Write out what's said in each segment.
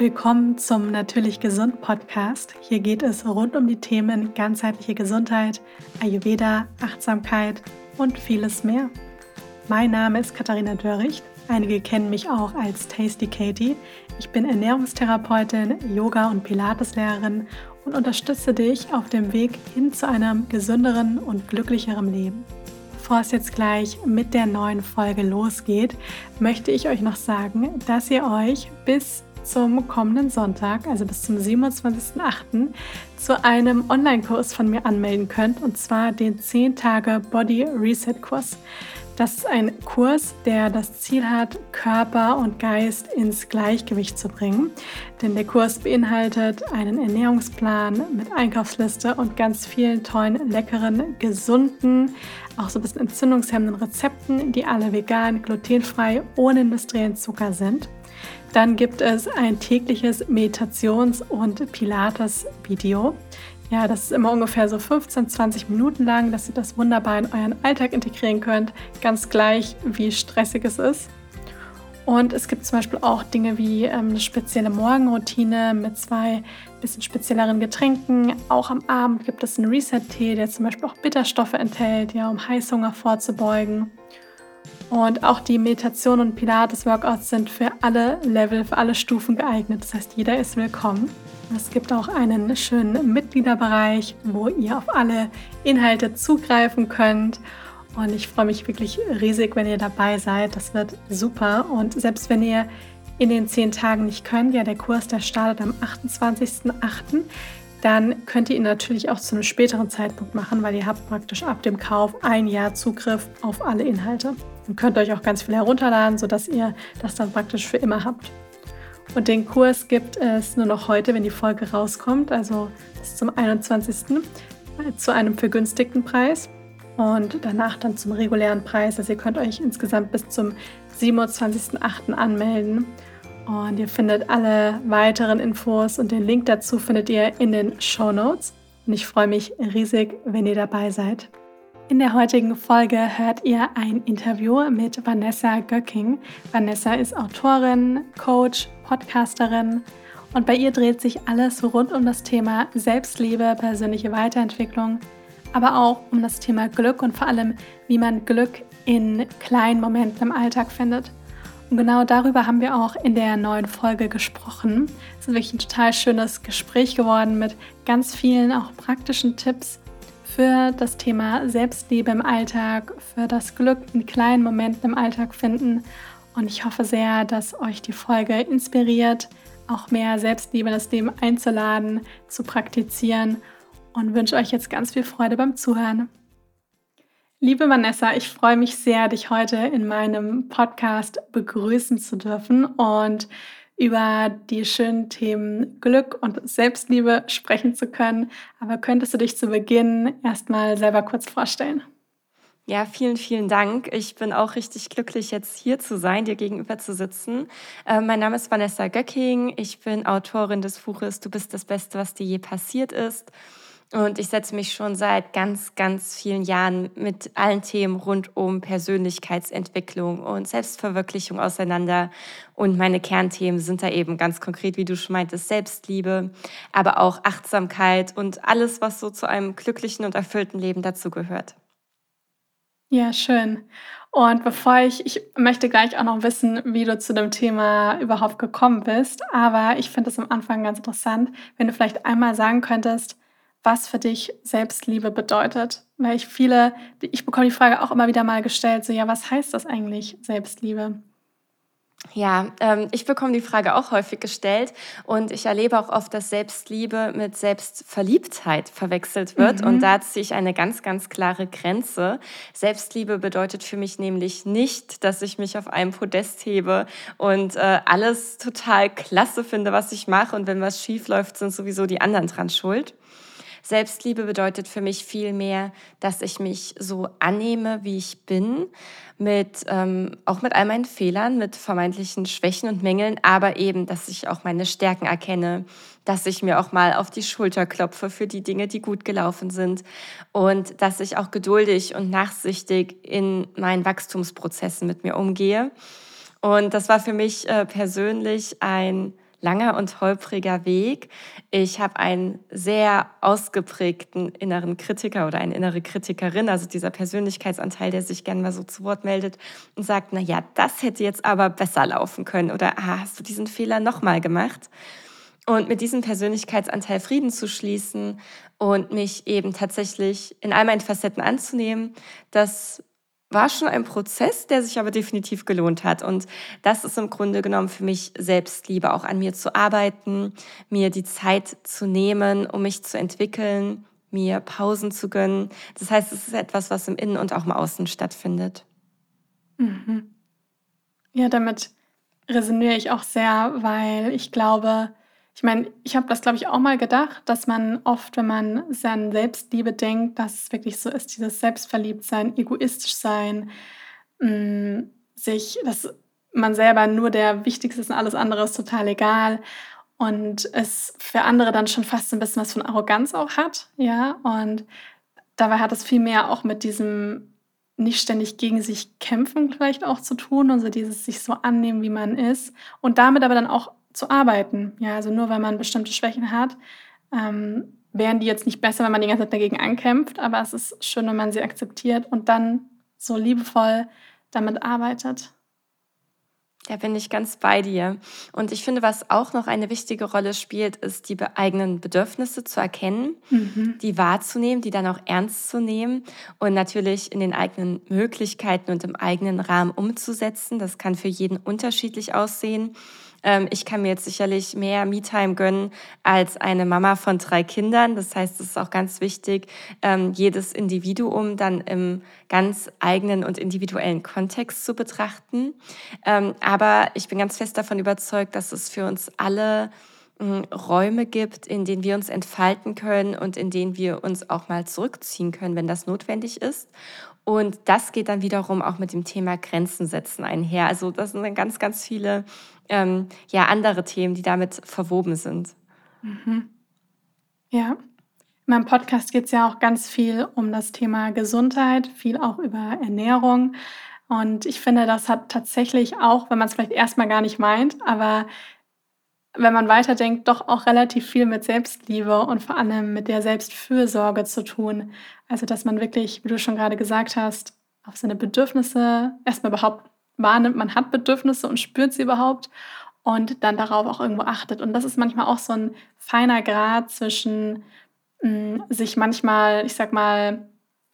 Willkommen zum Natürlich Gesund Podcast. Hier geht es rund um die Themen ganzheitliche Gesundheit, Ayurveda, Achtsamkeit und vieles mehr. Mein Name ist Katharina Dörricht. Einige kennen mich auch als Tasty Katie. Ich bin Ernährungstherapeutin, Yoga- und Pilateslehrerin und unterstütze dich auf dem Weg hin zu einem gesünderen und glücklicheren Leben. Bevor es jetzt gleich mit der neuen Folge losgeht, möchte ich euch noch sagen, dass ihr euch bis zum kommenden Sonntag, also bis zum 27.08., zu einem Online-Kurs von mir anmelden könnt, und zwar den 10 Tage Body Reset Kurs. Das ist ein Kurs, der das Ziel hat, Körper und Geist ins Gleichgewicht zu bringen. Denn der Kurs beinhaltet einen Ernährungsplan mit Einkaufsliste und ganz vielen tollen, leckeren, gesunden, auch so ein bisschen entzündungshemmenden Rezepten, die alle vegan, glutenfrei, ohne industriellen Zucker sind. Dann gibt es ein tägliches Meditations- und Pilates-Video. Ja, das ist immer ungefähr so 15, 20 Minuten lang, dass ihr das wunderbar in euren Alltag integrieren könnt, ganz gleich wie stressig es ist. Und es gibt zum Beispiel auch Dinge wie ähm, eine spezielle Morgenroutine mit zwei bisschen spezielleren Getränken. Auch am Abend gibt es einen Reset-Tee, der zum Beispiel auch Bitterstoffe enthält, ja, um Heißhunger vorzubeugen. Und auch die Meditation und Pilates-Workouts sind für alle Level, für alle Stufen geeignet. Das heißt, jeder ist willkommen. Es gibt auch einen schönen Mitgliederbereich, wo ihr auf alle Inhalte zugreifen könnt. Und ich freue mich wirklich riesig, wenn ihr dabei seid. Das wird super. Und selbst wenn ihr in den zehn Tagen nicht könnt, ja, der Kurs, der startet am 28.08., dann könnt ihr ihn natürlich auch zu einem späteren Zeitpunkt machen, weil ihr habt praktisch ab dem Kauf ein Jahr Zugriff auf alle Inhalte. Ihr könnt euch auch ganz viel herunterladen, sodass ihr das dann praktisch für immer habt. Und den Kurs gibt es nur noch heute, wenn die Folge rauskommt, also bis zum 21. zu einem vergünstigten Preis und danach dann zum regulären Preis. Also ihr könnt euch insgesamt bis zum 27.08. anmelden. Und ihr findet alle weiteren Infos und den Link dazu findet ihr in den Show Notes. Und ich freue mich riesig, wenn ihr dabei seid. In der heutigen Folge hört ihr ein Interview mit Vanessa Göcking. Vanessa ist Autorin, Coach, Podcasterin und bei ihr dreht sich alles rund um das Thema Selbstliebe, persönliche Weiterentwicklung, aber auch um das Thema Glück und vor allem, wie man Glück in kleinen Momenten im Alltag findet. Und genau darüber haben wir auch in der neuen Folge gesprochen. Es ist wirklich ein total schönes Gespräch geworden mit ganz vielen auch praktischen Tipps für das Thema Selbstliebe im Alltag, für das Glück in kleinen Momenten im Alltag finden. Und ich hoffe sehr, dass euch die Folge inspiriert, auch mehr Selbstliebe in das Leben einzuladen, zu praktizieren und wünsche euch jetzt ganz viel Freude beim Zuhören. Liebe Vanessa, ich freue mich sehr, dich heute in meinem Podcast begrüßen zu dürfen und über die schönen Themen Glück und Selbstliebe sprechen zu können. Aber könntest du dich zu Beginn erstmal selber kurz vorstellen? Ja, vielen, vielen Dank. Ich bin auch richtig glücklich, jetzt hier zu sein, dir gegenüber zu sitzen. Äh, mein Name ist Vanessa Göcking. Ich bin Autorin des Buches Du bist das Beste, was dir je passiert ist. Und ich setze mich schon seit ganz, ganz vielen Jahren mit allen Themen rund um Persönlichkeitsentwicklung und Selbstverwirklichung auseinander. Und meine Kernthemen sind da eben ganz konkret, wie du schon meintest, Selbstliebe, aber auch Achtsamkeit und alles, was so zu einem glücklichen und erfüllten Leben dazugehört. Ja, schön. Und bevor ich, ich möchte gleich auch noch wissen, wie du zu dem Thema überhaupt gekommen bist, aber ich finde es am Anfang ganz interessant, wenn du vielleicht einmal sagen könntest, was für dich Selbstliebe bedeutet. Weil ich viele, ich bekomme die Frage auch immer wieder mal gestellt, so ja, was heißt das eigentlich, Selbstliebe? Ja, ähm, ich bekomme die Frage auch häufig gestellt und ich erlebe auch oft, dass Selbstliebe mit Selbstverliebtheit verwechselt wird. Mhm. Und da ziehe ich eine ganz, ganz klare Grenze. Selbstliebe bedeutet für mich nämlich nicht, dass ich mich auf einem Podest hebe und äh, alles total klasse finde, was ich mache. Und wenn was schief läuft, sind sowieso die anderen dran schuld. Selbstliebe bedeutet für mich viel mehr, dass ich mich so annehme, wie ich bin, mit ähm, auch mit all meinen Fehlern, mit vermeintlichen Schwächen und Mängeln, aber eben, dass ich auch meine Stärken erkenne, dass ich mir auch mal auf die Schulter klopfe für die Dinge, die gut gelaufen sind und dass ich auch geduldig und nachsichtig in meinen Wachstumsprozessen mit mir umgehe. Und das war für mich äh, persönlich ein langer und holpriger Weg. Ich habe einen sehr ausgeprägten inneren Kritiker oder eine innere Kritikerin, also dieser Persönlichkeitsanteil, der sich gerne mal so zu Wort meldet und sagt, na ja, das hätte jetzt aber besser laufen können oder ah, hast du diesen Fehler nochmal gemacht? Und mit diesem Persönlichkeitsanteil Frieden zu schließen und mich eben tatsächlich in all meinen Facetten anzunehmen, das war schon ein Prozess, der sich aber definitiv gelohnt hat. Und das ist im Grunde genommen für mich Selbstliebe, auch an mir zu arbeiten, mir die Zeit zu nehmen, um mich zu entwickeln, mir Pausen zu gönnen. Das heißt, es ist etwas, was im Innen und auch im Außen stattfindet. Mhm. Ja, damit resoniere ich auch sehr, weil ich glaube, ich meine, ich habe das, glaube ich, auch mal gedacht, dass man oft, wenn man an Selbstliebe denkt, dass es wirklich so ist, dieses Selbstverliebtsein, egoistisch sein, mm, sich, dass man selber nur der Wichtigste ist und alles andere ist total egal und es für andere dann schon fast ein bisschen was von Arroganz auch hat, ja, und dabei hat es viel mehr auch mit diesem nicht ständig gegen sich kämpfen vielleicht auch zu tun und so dieses sich so annehmen, wie man ist und damit aber dann auch zu arbeiten. Ja, also nur weil man bestimmte Schwächen hat, ähm, wären die jetzt nicht besser, wenn man die ganze Zeit dagegen ankämpft, aber es ist schön, wenn man sie akzeptiert und dann so liebevoll damit arbeitet. Da bin ich ganz bei dir. Und ich finde, was auch noch eine wichtige Rolle spielt, ist die eigenen Bedürfnisse zu erkennen, mhm. die wahrzunehmen, die dann auch ernst zu nehmen und natürlich in den eigenen Möglichkeiten und im eigenen Rahmen umzusetzen. Das kann für jeden unterschiedlich aussehen. Ähm, ich kann mir jetzt sicherlich mehr Me-Time gönnen als eine Mama von drei Kindern. Das heißt, es ist auch ganz wichtig, ähm, jedes Individuum dann im ganz eigenen und individuellen Kontext zu betrachten. Ähm, aber ich bin ganz fest davon überzeugt, dass es für uns alle hm, Räume gibt, in denen wir uns entfalten können und in denen wir uns auch mal zurückziehen können, wenn das notwendig ist. Und das geht dann wiederum auch mit dem Thema Grenzen setzen einher. Also das sind dann ganz, ganz viele ähm, ja, andere Themen, die damit verwoben sind. Mhm. Ja. In meinem Podcast geht es ja auch ganz viel um das Thema Gesundheit, viel auch über Ernährung. Und ich finde, das hat tatsächlich auch, wenn man es vielleicht erstmal gar nicht meint, aber wenn man weiterdenkt, doch auch relativ viel mit Selbstliebe und vor allem mit der Selbstfürsorge zu tun. Also, dass man wirklich, wie du schon gerade gesagt hast, auf seine Bedürfnisse erstmal überhaupt wahrnimmt, man hat Bedürfnisse und spürt sie überhaupt und dann darauf auch irgendwo achtet. Und das ist manchmal auch so ein feiner Grad zwischen mh, mm, sich manchmal, ich sag mal,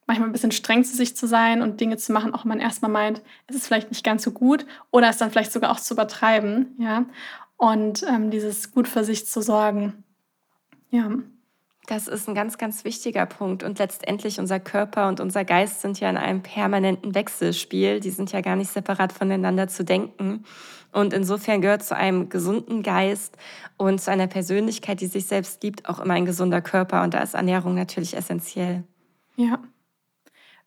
manchmal ein bisschen streng zu sich zu sein und Dinge zu machen, auch wenn man erstmal meint, es ist vielleicht nicht ganz so gut oder es dann vielleicht sogar auch zu übertreiben, ja. Und ähm, dieses gut für sich zu sorgen. Ja. Das ist ein ganz, ganz wichtiger Punkt. Und letztendlich unser Körper und unser Geist sind ja in einem permanenten Wechselspiel. Die sind ja gar nicht separat voneinander zu denken. Und insofern gehört zu einem gesunden Geist und zu einer Persönlichkeit, die sich selbst liebt, auch immer ein gesunder Körper. Und da ist Ernährung natürlich essentiell. Ja.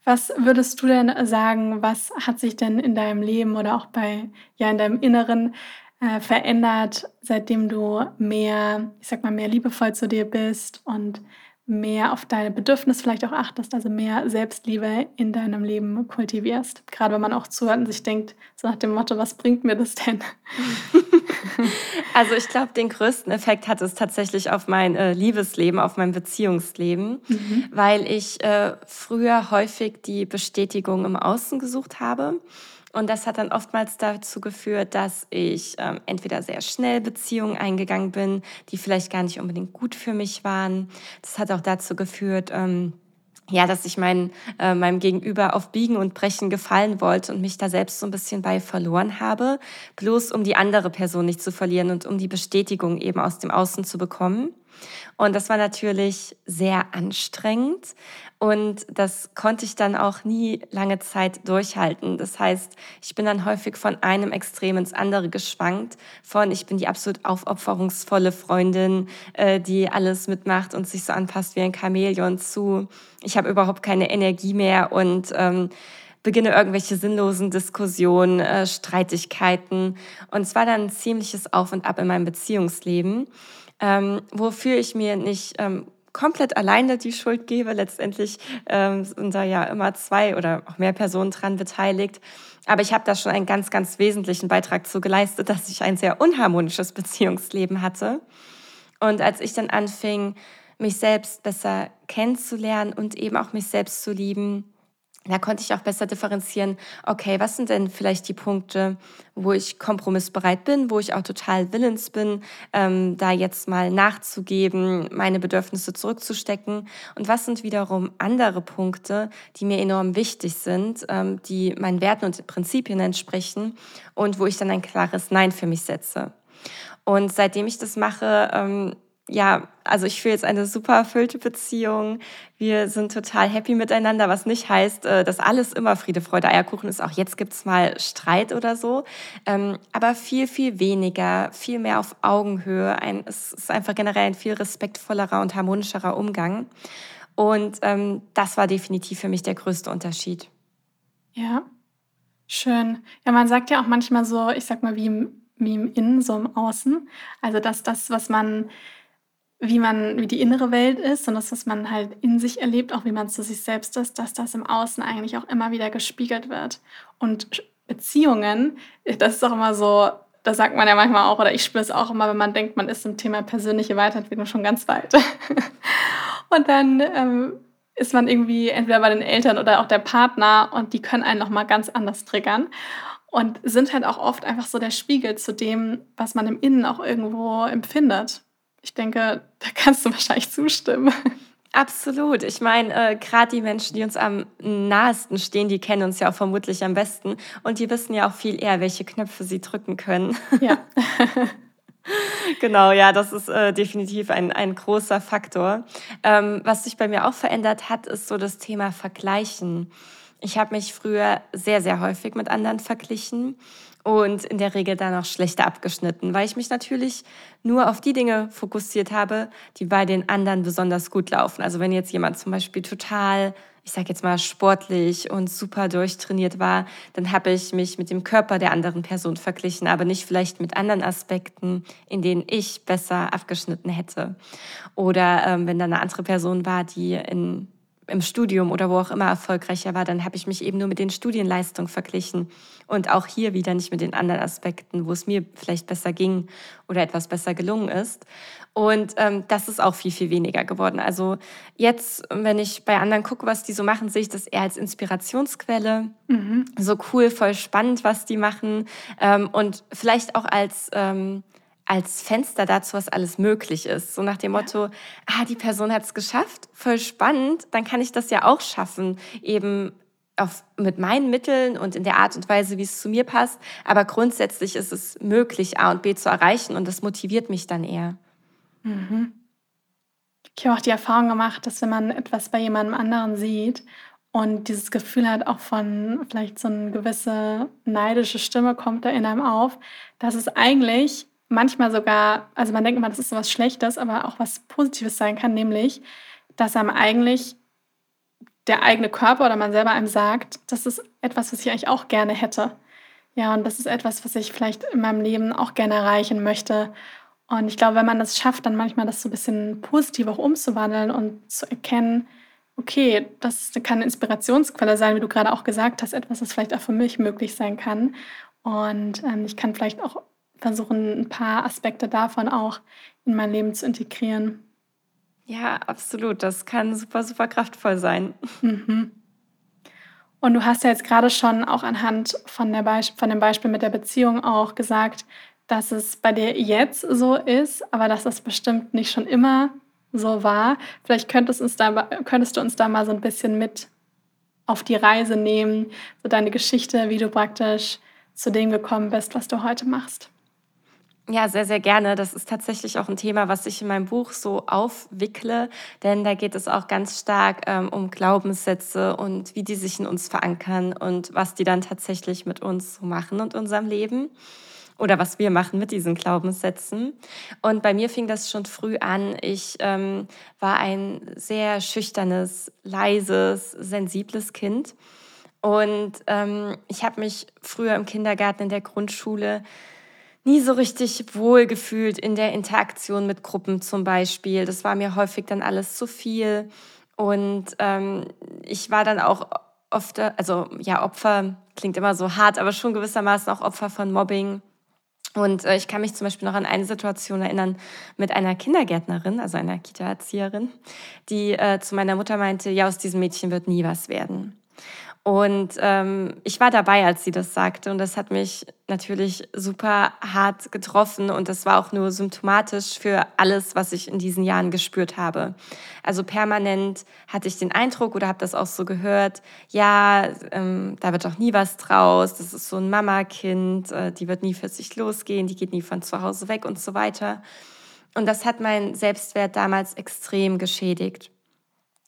Was würdest du denn sagen, was hat sich denn in deinem Leben oder auch bei, ja, in deinem Inneren äh, verändert, seitdem du mehr, ich sag mal, mehr liebevoll zu dir bist und mehr auf deine Bedürfnisse vielleicht auch achtest, also mehr Selbstliebe in deinem Leben kultivierst. Gerade wenn man auch zuhört und sich denkt, so nach dem Motto, was bringt mir das denn? also ich glaube, den größten Effekt hat es tatsächlich auf mein äh, Liebesleben, auf mein Beziehungsleben, mhm. weil ich äh, früher häufig die Bestätigung im Außen gesucht habe und das hat dann oftmals dazu geführt, dass ich ähm, entweder sehr schnell Beziehungen eingegangen bin, die vielleicht gar nicht unbedingt gut für mich waren. Das hat auch dazu geführt, ähm, ja, dass ich mein, äh, meinem Gegenüber auf Biegen und Brechen gefallen wollte und mich da selbst so ein bisschen bei verloren habe, bloß um die andere Person nicht zu verlieren und um die Bestätigung eben aus dem Außen zu bekommen. Und das war natürlich sehr anstrengend und das konnte ich dann auch nie lange Zeit durchhalten. Das heißt, ich bin dann häufig von einem Extrem ins andere geschwankt. Von ich bin die absolut aufopferungsvolle Freundin, äh, die alles mitmacht und sich so anpasst wie ein Chamäleon zu. Ich habe überhaupt keine Energie mehr und ähm, beginne irgendwelche sinnlosen Diskussionen, äh, Streitigkeiten. Und es war dann ein ziemliches Auf und Ab in meinem Beziehungsleben ähm, wofür ich mir nicht ähm, komplett alleine die Schuld gebe. Letztendlich ähm, sind da ja immer zwei oder auch mehr Personen dran beteiligt. Aber ich habe da schon einen ganz, ganz wesentlichen Beitrag zu geleistet, dass ich ein sehr unharmonisches Beziehungsleben hatte. Und als ich dann anfing, mich selbst besser kennenzulernen und eben auch mich selbst zu lieben, da konnte ich auch besser differenzieren, okay, was sind denn vielleicht die Punkte, wo ich kompromissbereit bin, wo ich auch total willens bin, ähm, da jetzt mal nachzugeben, meine Bedürfnisse zurückzustecken. Und was sind wiederum andere Punkte, die mir enorm wichtig sind, ähm, die meinen Werten und Prinzipien entsprechen und wo ich dann ein klares Nein für mich setze. Und seitdem ich das mache, ähm, ja, also ich fühle jetzt eine super erfüllte Beziehung. Wir sind total happy miteinander, was nicht heißt, äh, dass alles immer Friede, Freude, Eierkuchen ist. Auch jetzt gibt's mal Streit oder so. Ähm, aber viel, viel weniger, viel mehr auf Augenhöhe. Es ist einfach generell ein viel respektvollerer und harmonischerer Umgang. Und ähm, das war definitiv für mich der größte Unterschied. Ja, schön. Ja, man sagt ja auch manchmal so, ich sag mal, wie im, wie im Innen, so im Außen. Also, dass das, was man wie man wie die innere Welt ist und das, was man halt in sich erlebt, auch wie man zu sich selbst ist, dass das im Außen eigentlich auch immer wieder gespiegelt wird. Und Beziehungen, das ist auch immer so, da sagt man ja manchmal auch, oder ich spüre es auch immer, wenn man denkt, man ist im Thema persönliche Weiterentwicklung schon ganz weit. und dann ähm, ist man irgendwie entweder bei den Eltern oder auch der Partner und die können einen nochmal ganz anders triggern und sind halt auch oft einfach so der Spiegel zu dem, was man im Innen auch irgendwo empfindet. Ich denke, da kannst du wahrscheinlich zustimmen. Absolut. Ich meine, äh, gerade die Menschen, die uns am nahesten stehen, die kennen uns ja auch vermutlich am besten. Und die wissen ja auch viel eher, welche Knöpfe sie drücken können. Ja. genau, ja, das ist äh, definitiv ein, ein großer Faktor. Ähm, was sich bei mir auch verändert hat, ist so das Thema Vergleichen. Ich habe mich früher sehr, sehr häufig mit anderen verglichen und in der Regel dann auch schlechter abgeschnitten, weil ich mich natürlich nur auf die Dinge fokussiert habe, die bei den anderen besonders gut laufen. Also wenn jetzt jemand zum Beispiel total, ich sage jetzt mal sportlich und super durchtrainiert war, dann habe ich mich mit dem Körper der anderen Person verglichen, aber nicht vielleicht mit anderen Aspekten, in denen ich besser abgeschnitten hätte. Oder ähm, wenn da eine andere Person war, die in im Studium oder wo auch immer erfolgreicher war, dann habe ich mich eben nur mit den Studienleistungen verglichen und auch hier wieder nicht mit den anderen Aspekten, wo es mir vielleicht besser ging oder etwas besser gelungen ist. Und ähm, das ist auch viel, viel weniger geworden. Also jetzt, wenn ich bei anderen gucke, was die so machen, sehe ich das eher als Inspirationsquelle. Mhm. So cool, voll spannend, was die machen. Ähm, und vielleicht auch als... Ähm, als Fenster dazu, was alles möglich ist. So nach dem Motto, ah, die Person hat es geschafft, voll spannend, dann kann ich das ja auch schaffen, eben auf, mit meinen Mitteln und in der Art und Weise, wie es zu mir passt. Aber grundsätzlich ist es möglich, A und B zu erreichen und das motiviert mich dann eher. Mhm. Ich habe auch die Erfahrung gemacht, dass wenn man etwas bei jemandem anderen sieht und dieses Gefühl hat, auch von vielleicht so eine gewisse neidische Stimme kommt da in einem auf, dass es eigentlich manchmal sogar, also man denkt immer, das ist so was Schlechtes, aber auch was Positives sein kann, nämlich, dass einem eigentlich der eigene Körper oder man selber einem sagt, das ist etwas, was ich eigentlich auch gerne hätte. Ja, und das ist etwas, was ich vielleicht in meinem Leben auch gerne erreichen möchte. Und ich glaube, wenn man das schafft, dann manchmal das so ein bisschen positiv auch umzuwandeln und zu erkennen, okay, das kann eine Inspirationsquelle sein, wie du gerade auch gesagt hast, etwas, was vielleicht auch für mich möglich sein kann. Und ähm, ich kann vielleicht auch versuchen, ein paar Aspekte davon auch in mein Leben zu integrieren. Ja, absolut. Das kann super, super kraftvoll sein. Mhm. Und du hast ja jetzt gerade schon auch anhand von, der von dem Beispiel mit der Beziehung auch gesagt, dass es bei dir jetzt so ist, aber dass das bestimmt nicht schon immer so war. Vielleicht könntest, uns da, könntest du uns da mal so ein bisschen mit auf die Reise nehmen, so deine Geschichte, wie du praktisch zu dem gekommen bist, was du heute machst. Ja, sehr, sehr gerne. Das ist tatsächlich auch ein Thema, was ich in meinem Buch so aufwickle, denn da geht es auch ganz stark ähm, um Glaubenssätze und wie die sich in uns verankern und was die dann tatsächlich mit uns so machen und unserem Leben oder was wir machen mit diesen Glaubenssätzen. Und bei mir fing das schon früh an. Ich ähm, war ein sehr schüchternes, leises, sensibles Kind. Und ähm, ich habe mich früher im Kindergarten, in der Grundschule, nie so richtig wohl gefühlt in der Interaktion mit Gruppen zum Beispiel. Das war mir häufig dann alles zu viel. Und ähm, ich war dann auch oft, also ja, Opfer klingt immer so hart, aber schon gewissermaßen auch Opfer von Mobbing. Und äh, ich kann mich zum Beispiel noch an eine Situation erinnern mit einer Kindergärtnerin, also einer Kita-Erzieherin, die äh, zu meiner Mutter meinte, ja, aus diesem Mädchen wird nie was werden. Und ähm, ich war dabei, als sie das sagte. Und das hat mich natürlich super hart getroffen. Und das war auch nur symptomatisch für alles, was ich in diesen Jahren gespürt habe. Also permanent hatte ich den Eindruck oder habe das auch so gehört, ja, ähm, da wird doch nie was draus. Das ist so ein Mama-Kind, äh, die wird nie für sich losgehen, die geht nie von zu Hause weg und so weiter. Und das hat meinen Selbstwert damals extrem geschädigt.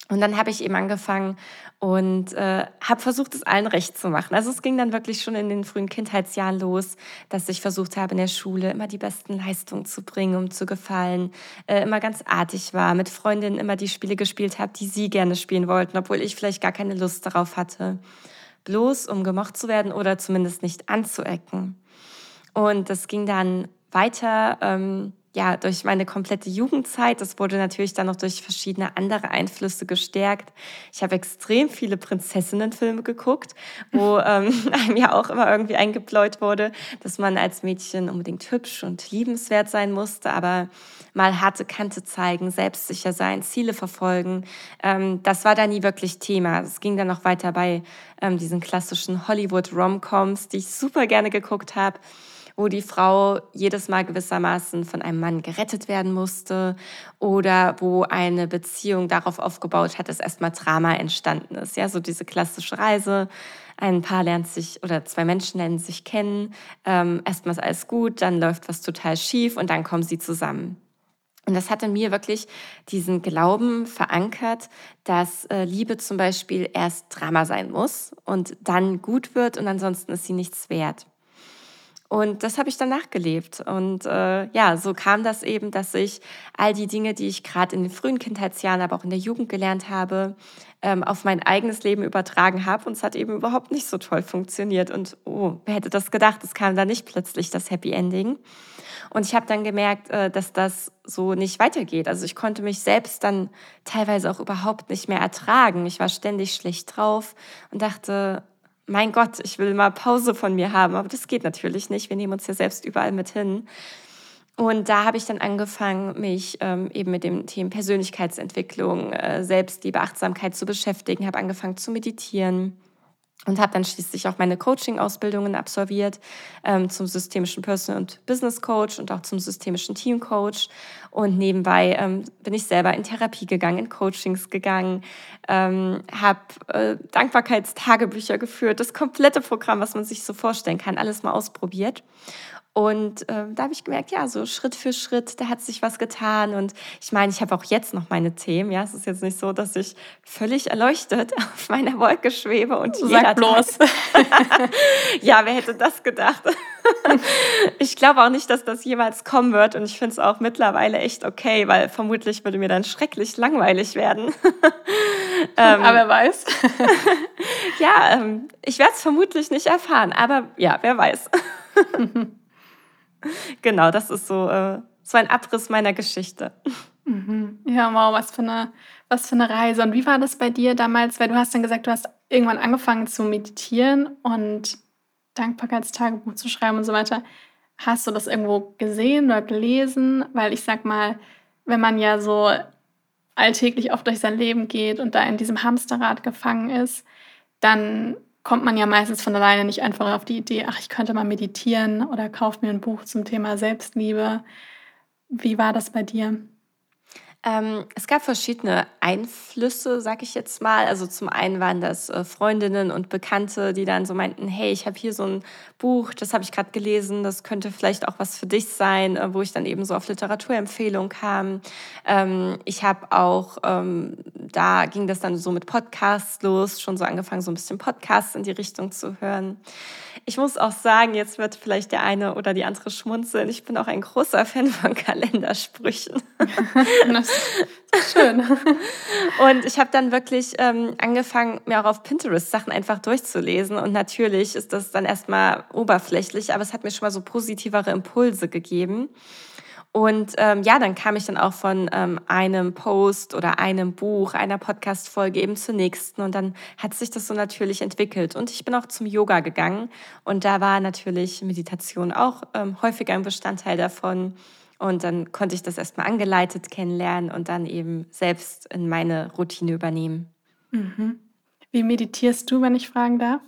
Und dann habe ich eben angefangen und äh, habe versucht, es allen recht zu machen. Also es ging dann wirklich schon in den frühen Kindheitsjahren los, dass ich versucht habe, in der Schule immer die besten Leistungen zu bringen, um zu gefallen, äh, immer ganz artig war, mit Freundinnen immer die Spiele gespielt habe, die sie gerne spielen wollten, obwohl ich vielleicht gar keine Lust darauf hatte. Bloß um gemocht zu werden oder zumindest nicht anzuecken. Und das ging dann weiter. Ähm, ja, durch meine komplette Jugendzeit. Das wurde natürlich dann noch durch verschiedene andere Einflüsse gestärkt. Ich habe extrem viele Prinzessinnenfilme geguckt, wo ähm, einem ja auch immer irgendwie eingebläut wurde, dass man als Mädchen unbedingt hübsch und liebenswert sein musste, aber mal harte Kante zeigen, selbstsicher sein, Ziele verfolgen. Ähm, das war da nie wirklich Thema. Es ging dann noch weiter bei ähm, diesen klassischen Hollywood-Romcoms, die ich super gerne geguckt habe wo die Frau jedes Mal gewissermaßen von einem Mann gerettet werden musste oder wo eine Beziehung darauf aufgebaut hat, dass erstmal Drama entstanden ist. Ja, so diese klassische Reise. Ein Paar lernt sich oder zwei Menschen lernen sich kennen. Ähm, erstmal ist alles gut, dann läuft was total schief und dann kommen sie zusammen. Und das hat in mir wirklich diesen Glauben verankert, dass äh, Liebe zum Beispiel erst Drama sein muss und dann gut wird und ansonsten ist sie nichts wert. Und das habe ich dann nachgelebt. Und äh, ja, so kam das eben, dass ich all die Dinge, die ich gerade in den frühen Kindheitsjahren, aber auch in der Jugend gelernt habe, ähm, auf mein eigenes Leben übertragen habe. Und es hat eben überhaupt nicht so toll funktioniert. Und oh, wer hätte das gedacht? Es kam da nicht plötzlich das Happy Ending. Und ich habe dann gemerkt, äh, dass das so nicht weitergeht. Also ich konnte mich selbst dann teilweise auch überhaupt nicht mehr ertragen. Ich war ständig schlecht drauf und dachte, mein Gott, ich will mal Pause von mir haben, aber das geht natürlich nicht. Wir nehmen uns ja selbst überall mit hin. Und da habe ich dann angefangen, mich ähm, eben mit dem Thema Persönlichkeitsentwicklung, äh, Selbstliebe, Achtsamkeit zu beschäftigen, habe angefangen zu meditieren und habe dann schließlich auch meine Coaching-Ausbildungen absolviert ähm, zum systemischen Personal- und Business Coach und auch zum systemischen Team Coach. Und nebenbei ähm, bin ich selber in Therapie gegangen, in Coachings gegangen, ähm, habe äh, Dankbarkeitstagebücher geführt, das komplette Programm, was man sich so vorstellen kann, alles mal ausprobiert. Und äh, da habe ich gemerkt, ja, so Schritt für Schritt, da hat sich was getan. Und ich meine, ich habe auch jetzt noch meine Themen. Ja, es ist jetzt nicht so, dass ich völlig erleuchtet auf meiner Wolke schwebe und Sag bloß. ja, wer hätte das gedacht? ich glaube auch nicht, dass das jemals kommen wird. Und ich finde es auch mittlerweile echt okay, weil vermutlich würde mir dann schrecklich langweilig werden. ähm, aber wer weiß. ja, ähm, ich werde es vermutlich nicht erfahren. Aber ja, wer weiß. genau, das ist so, äh, so ein Abriss meiner Geschichte. Mhm. Ja, wow, was für, eine, was für eine Reise. Und wie war das bei dir damals? Weil du hast dann gesagt, du hast irgendwann angefangen zu meditieren und Dankbarkeitstagebuch zu schreiben und so weiter. Hast du das irgendwo gesehen oder gelesen? Weil ich sag mal, wenn man ja so alltäglich oft durch sein Leben geht und da in diesem Hamsterrad gefangen ist, dann kommt man ja meistens von alleine nicht einfach auf die Idee, ach, ich könnte mal meditieren oder kauf mir ein Buch zum Thema Selbstliebe. Wie war das bei dir? Ähm, es gab verschiedene Einflüsse, sag ich jetzt mal. Also zum einen waren das äh, Freundinnen und Bekannte, die dann so meinten, hey, ich habe hier so ein Buch, das habe ich gerade gelesen, das könnte vielleicht auch was für dich sein, äh, wo ich dann eben so auf Literaturempfehlungen kam. Ähm, ich habe auch ähm, da ging das dann so mit Podcasts los, schon so angefangen, so ein bisschen Podcasts in die Richtung zu hören. Ich muss auch sagen, jetzt wird vielleicht der eine oder die andere schmunzeln. Ich bin auch ein großer Fan von Kalendersprüchen. schön. Und ich habe dann wirklich ähm, angefangen, mir auch auf Pinterest Sachen einfach durchzulesen. Und natürlich ist das dann erstmal oberflächlich, aber es hat mir schon mal so positivere Impulse gegeben. Und ähm, ja, dann kam ich dann auch von ähm, einem Post oder einem Buch, einer Podcast-Folge eben zur nächsten. Und dann hat sich das so natürlich entwickelt. Und ich bin auch zum Yoga gegangen. Und da war natürlich Meditation auch ähm, häufiger ein Bestandteil davon. Und dann konnte ich das erstmal angeleitet kennenlernen und dann eben selbst in meine Routine übernehmen. Mhm. Wie meditierst du, wenn ich fragen darf?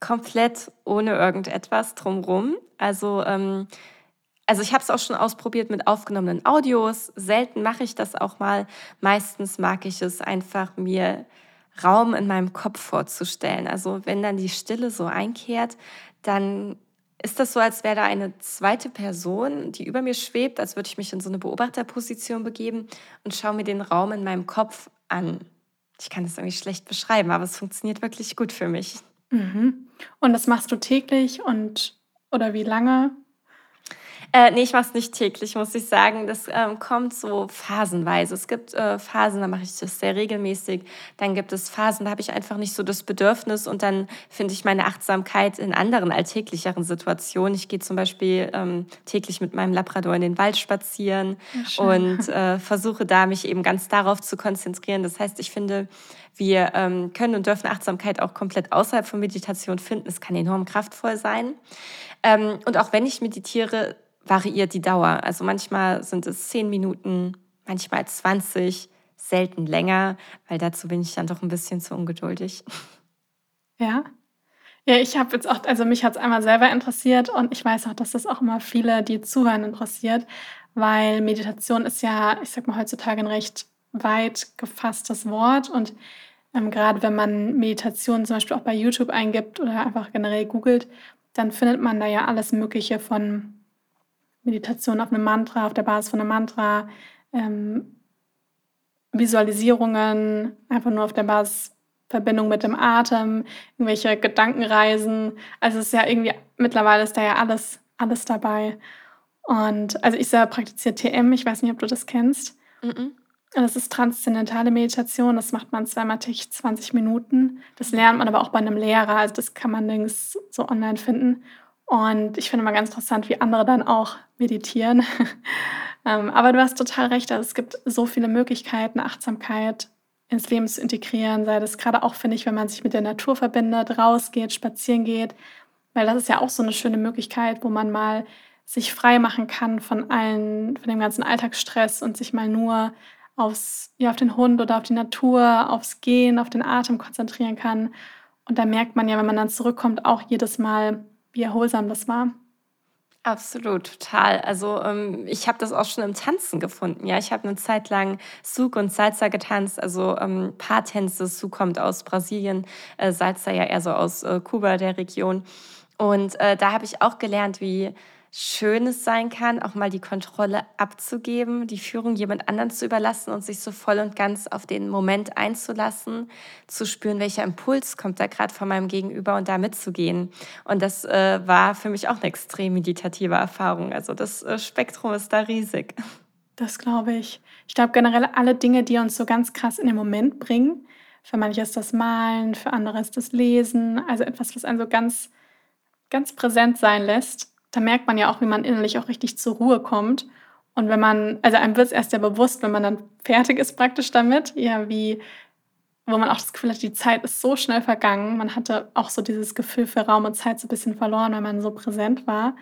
Komplett ohne irgendetwas drumrum. Also ähm, also ich habe es auch schon ausprobiert mit aufgenommenen Audios. Selten mache ich das auch mal. Meistens mag ich es einfach, mir Raum in meinem Kopf vorzustellen. Also wenn dann die Stille so einkehrt, dann ist das so, als wäre da eine zweite Person, die über mir schwebt, als würde ich mich in so eine Beobachterposition begeben und schaue mir den Raum in meinem Kopf an. Ich kann das irgendwie schlecht beschreiben, aber es funktioniert wirklich gut für mich. Mhm. Und das machst du täglich und oder wie lange? Äh, nee, ich mache es nicht täglich, muss ich sagen. Das ähm, kommt so phasenweise. Es gibt äh, Phasen, da mache ich das sehr regelmäßig. Dann gibt es Phasen, da habe ich einfach nicht so das Bedürfnis und dann finde ich meine Achtsamkeit in anderen alltäglicheren Situationen. Ich gehe zum Beispiel ähm, täglich mit meinem Labrador in den Wald spazieren ja, und äh, versuche da mich eben ganz darauf zu konzentrieren. Das heißt, ich finde, wir ähm, können und dürfen Achtsamkeit auch komplett außerhalb von Meditation finden. Es kann enorm kraftvoll sein. Ähm, und auch wenn ich meditiere, variiert die Dauer. Also manchmal sind es zehn Minuten, manchmal 20, selten länger, weil dazu bin ich dann doch ein bisschen zu ungeduldig. Ja. Ja, ich habe jetzt auch, also mich hat es einmal selber interessiert und ich weiß auch, dass das auch immer viele, die zuhören, interessiert, weil Meditation ist ja, ich sag mal, heutzutage ein recht weit gefasstes Wort und ähm, gerade wenn man Meditation zum Beispiel auch bei YouTube eingibt oder einfach generell googelt, dann findet man da ja alles Mögliche von Meditation auf einem Mantra, auf der Basis von einem Mantra, ähm, Visualisierungen, einfach nur auf der Basis Verbindung mit dem Atem, irgendwelche Gedankenreisen. Also es ist ja irgendwie, mittlerweile ist da ja alles, alles dabei. Und also ich selber praktiziere TM, ich weiß nicht, ob du das kennst. Mm -mm. Das ist transzendentale Meditation, das macht man zweimal täglich 20 Minuten. Das lernt man aber auch bei einem Lehrer, also das kann man nirgends so online finden. Und ich finde mal ganz interessant, wie andere dann auch meditieren. ähm, aber du hast total recht, also es gibt so viele Möglichkeiten, Achtsamkeit ins Leben zu integrieren, sei das gerade auch, finde ich, wenn man sich mit der Natur verbindet, rausgeht, spazieren geht, weil das ist ja auch so eine schöne Möglichkeit, wo man mal sich frei machen kann von allen, von dem ganzen Alltagsstress und sich mal nur aufs, ja, auf den Hund oder auf die Natur, aufs Gehen, auf den Atem konzentrieren kann. Und da merkt man ja, wenn man dann zurückkommt, auch jedes Mal, wie erholsam das war. Absolut, total. Also ähm, ich habe das auch schon im Tanzen gefunden. Ja, ich habe eine Zeit lang Souk und Salsa getanzt, also ähm, Paartänze. Souk kommt aus Brasilien, äh, Salsa ja eher so aus äh, Kuba, der Region. Und äh, da habe ich auch gelernt, wie Schönes sein kann, auch mal die Kontrolle abzugeben, die Führung jemand anderen zu überlassen und sich so voll und ganz auf den Moment einzulassen, zu spüren, welcher Impuls kommt da gerade von meinem Gegenüber und da mitzugehen. Und das äh, war für mich auch eine extrem meditative Erfahrung. Also das äh, Spektrum ist da riesig. Das glaube ich. Ich glaube generell alle Dinge, die uns so ganz krass in den Moment bringen. Für manche ist das Malen, für andere ist das Lesen. Also etwas, was einen so ganz, ganz präsent sein lässt da merkt man ja auch, wie man innerlich auch richtig zur Ruhe kommt. Und wenn man, also einem wird es erst ja bewusst, wenn man dann fertig ist praktisch damit, ja, wie, wo man auch das Gefühl hat, die Zeit ist so schnell vergangen. Man hatte auch so dieses Gefühl für Raum und Zeit so ein bisschen verloren, weil man so präsent war.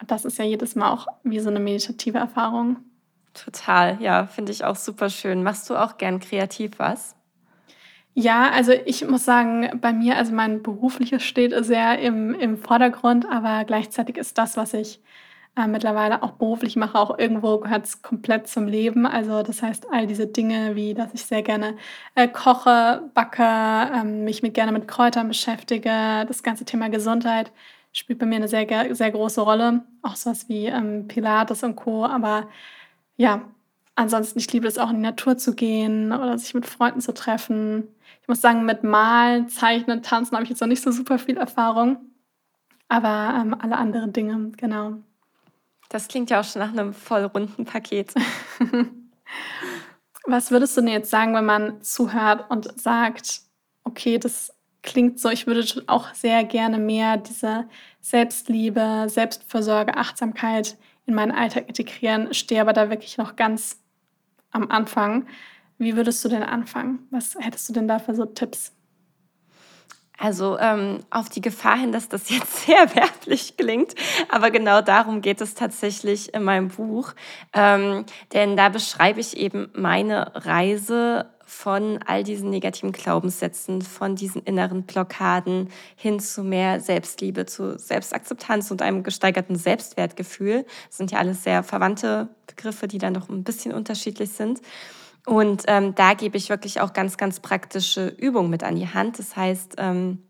Und das ist ja jedes Mal auch wie so eine meditative Erfahrung. Total, ja, finde ich auch super schön. Machst du auch gern kreativ was? Ja, also ich muss sagen, bei mir, also mein berufliches steht sehr im, im Vordergrund, aber gleichzeitig ist das, was ich äh, mittlerweile auch beruflich mache, auch irgendwo gehört es komplett zum Leben. Also das heißt, all diese Dinge, wie dass ich sehr gerne äh, koche, backe, ähm, mich mit, gerne mit Kräutern beschäftige, das ganze Thema Gesundheit spielt bei mir eine sehr, sehr große Rolle. Auch sowas wie ähm, Pilates und Co. Aber ja, ansonsten, ich liebe es auch in die Natur zu gehen oder sich mit Freunden zu treffen. Ich muss sagen, mit Malen, Zeichnen, Tanzen habe ich jetzt noch nicht so super viel Erfahrung. Aber ähm, alle anderen Dinge, genau. Das klingt ja auch schon nach einem vollrunden Paket. Was würdest du denn jetzt sagen, wenn man zuhört und sagt, okay, das klingt so, ich würde auch sehr gerne mehr diese Selbstliebe, Selbstversorge, Achtsamkeit in meinen Alltag integrieren, stehe aber da wirklich noch ganz am Anfang. Wie würdest du denn anfangen? Was hättest du denn da für so Tipps? Also ähm, auf die Gefahr hin, dass das jetzt sehr werblich klingt, aber genau darum geht es tatsächlich in meinem Buch. Ähm, denn da beschreibe ich eben meine Reise von all diesen negativen Glaubenssätzen, von diesen inneren Blockaden hin zu mehr Selbstliebe, zu Selbstakzeptanz und einem gesteigerten Selbstwertgefühl. Das sind ja alles sehr verwandte Begriffe, die dann doch ein bisschen unterschiedlich sind. Und ähm, da gebe ich wirklich auch ganz, ganz praktische Übungen mit an die Hand. Das heißt, ähm,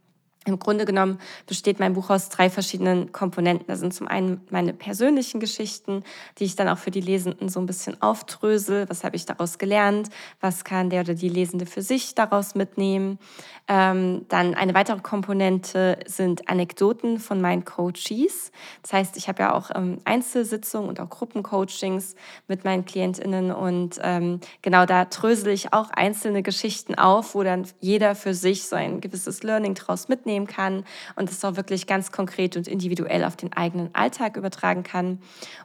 im Grunde genommen besteht mein Buch aus drei verschiedenen Komponenten. Da sind zum einen meine persönlichen Geschichten, die ich dann auch für die Lesenden so ein bisschen auftrösel. Was habe ich daraus gelernt? Was kann der oder die Lesende für sich daraus mitnehmen? Ähm, dann eine weitere Komponente sind Anekdoten von meinen Coaches. Das heißt, ich habe ja auch ähm, Einzelsitzungen und auch Gruppencoachings mit meinen KlientInnen und ähm, genau da trösel ich auch einzelne Geschichten auf, wo dann jeder für sich so ein gewisses Learning daraus mitnehmen mitnehmen kann und es auch wirklich ganz konkret und individuell auf den eigenen Alltag übertragen kann.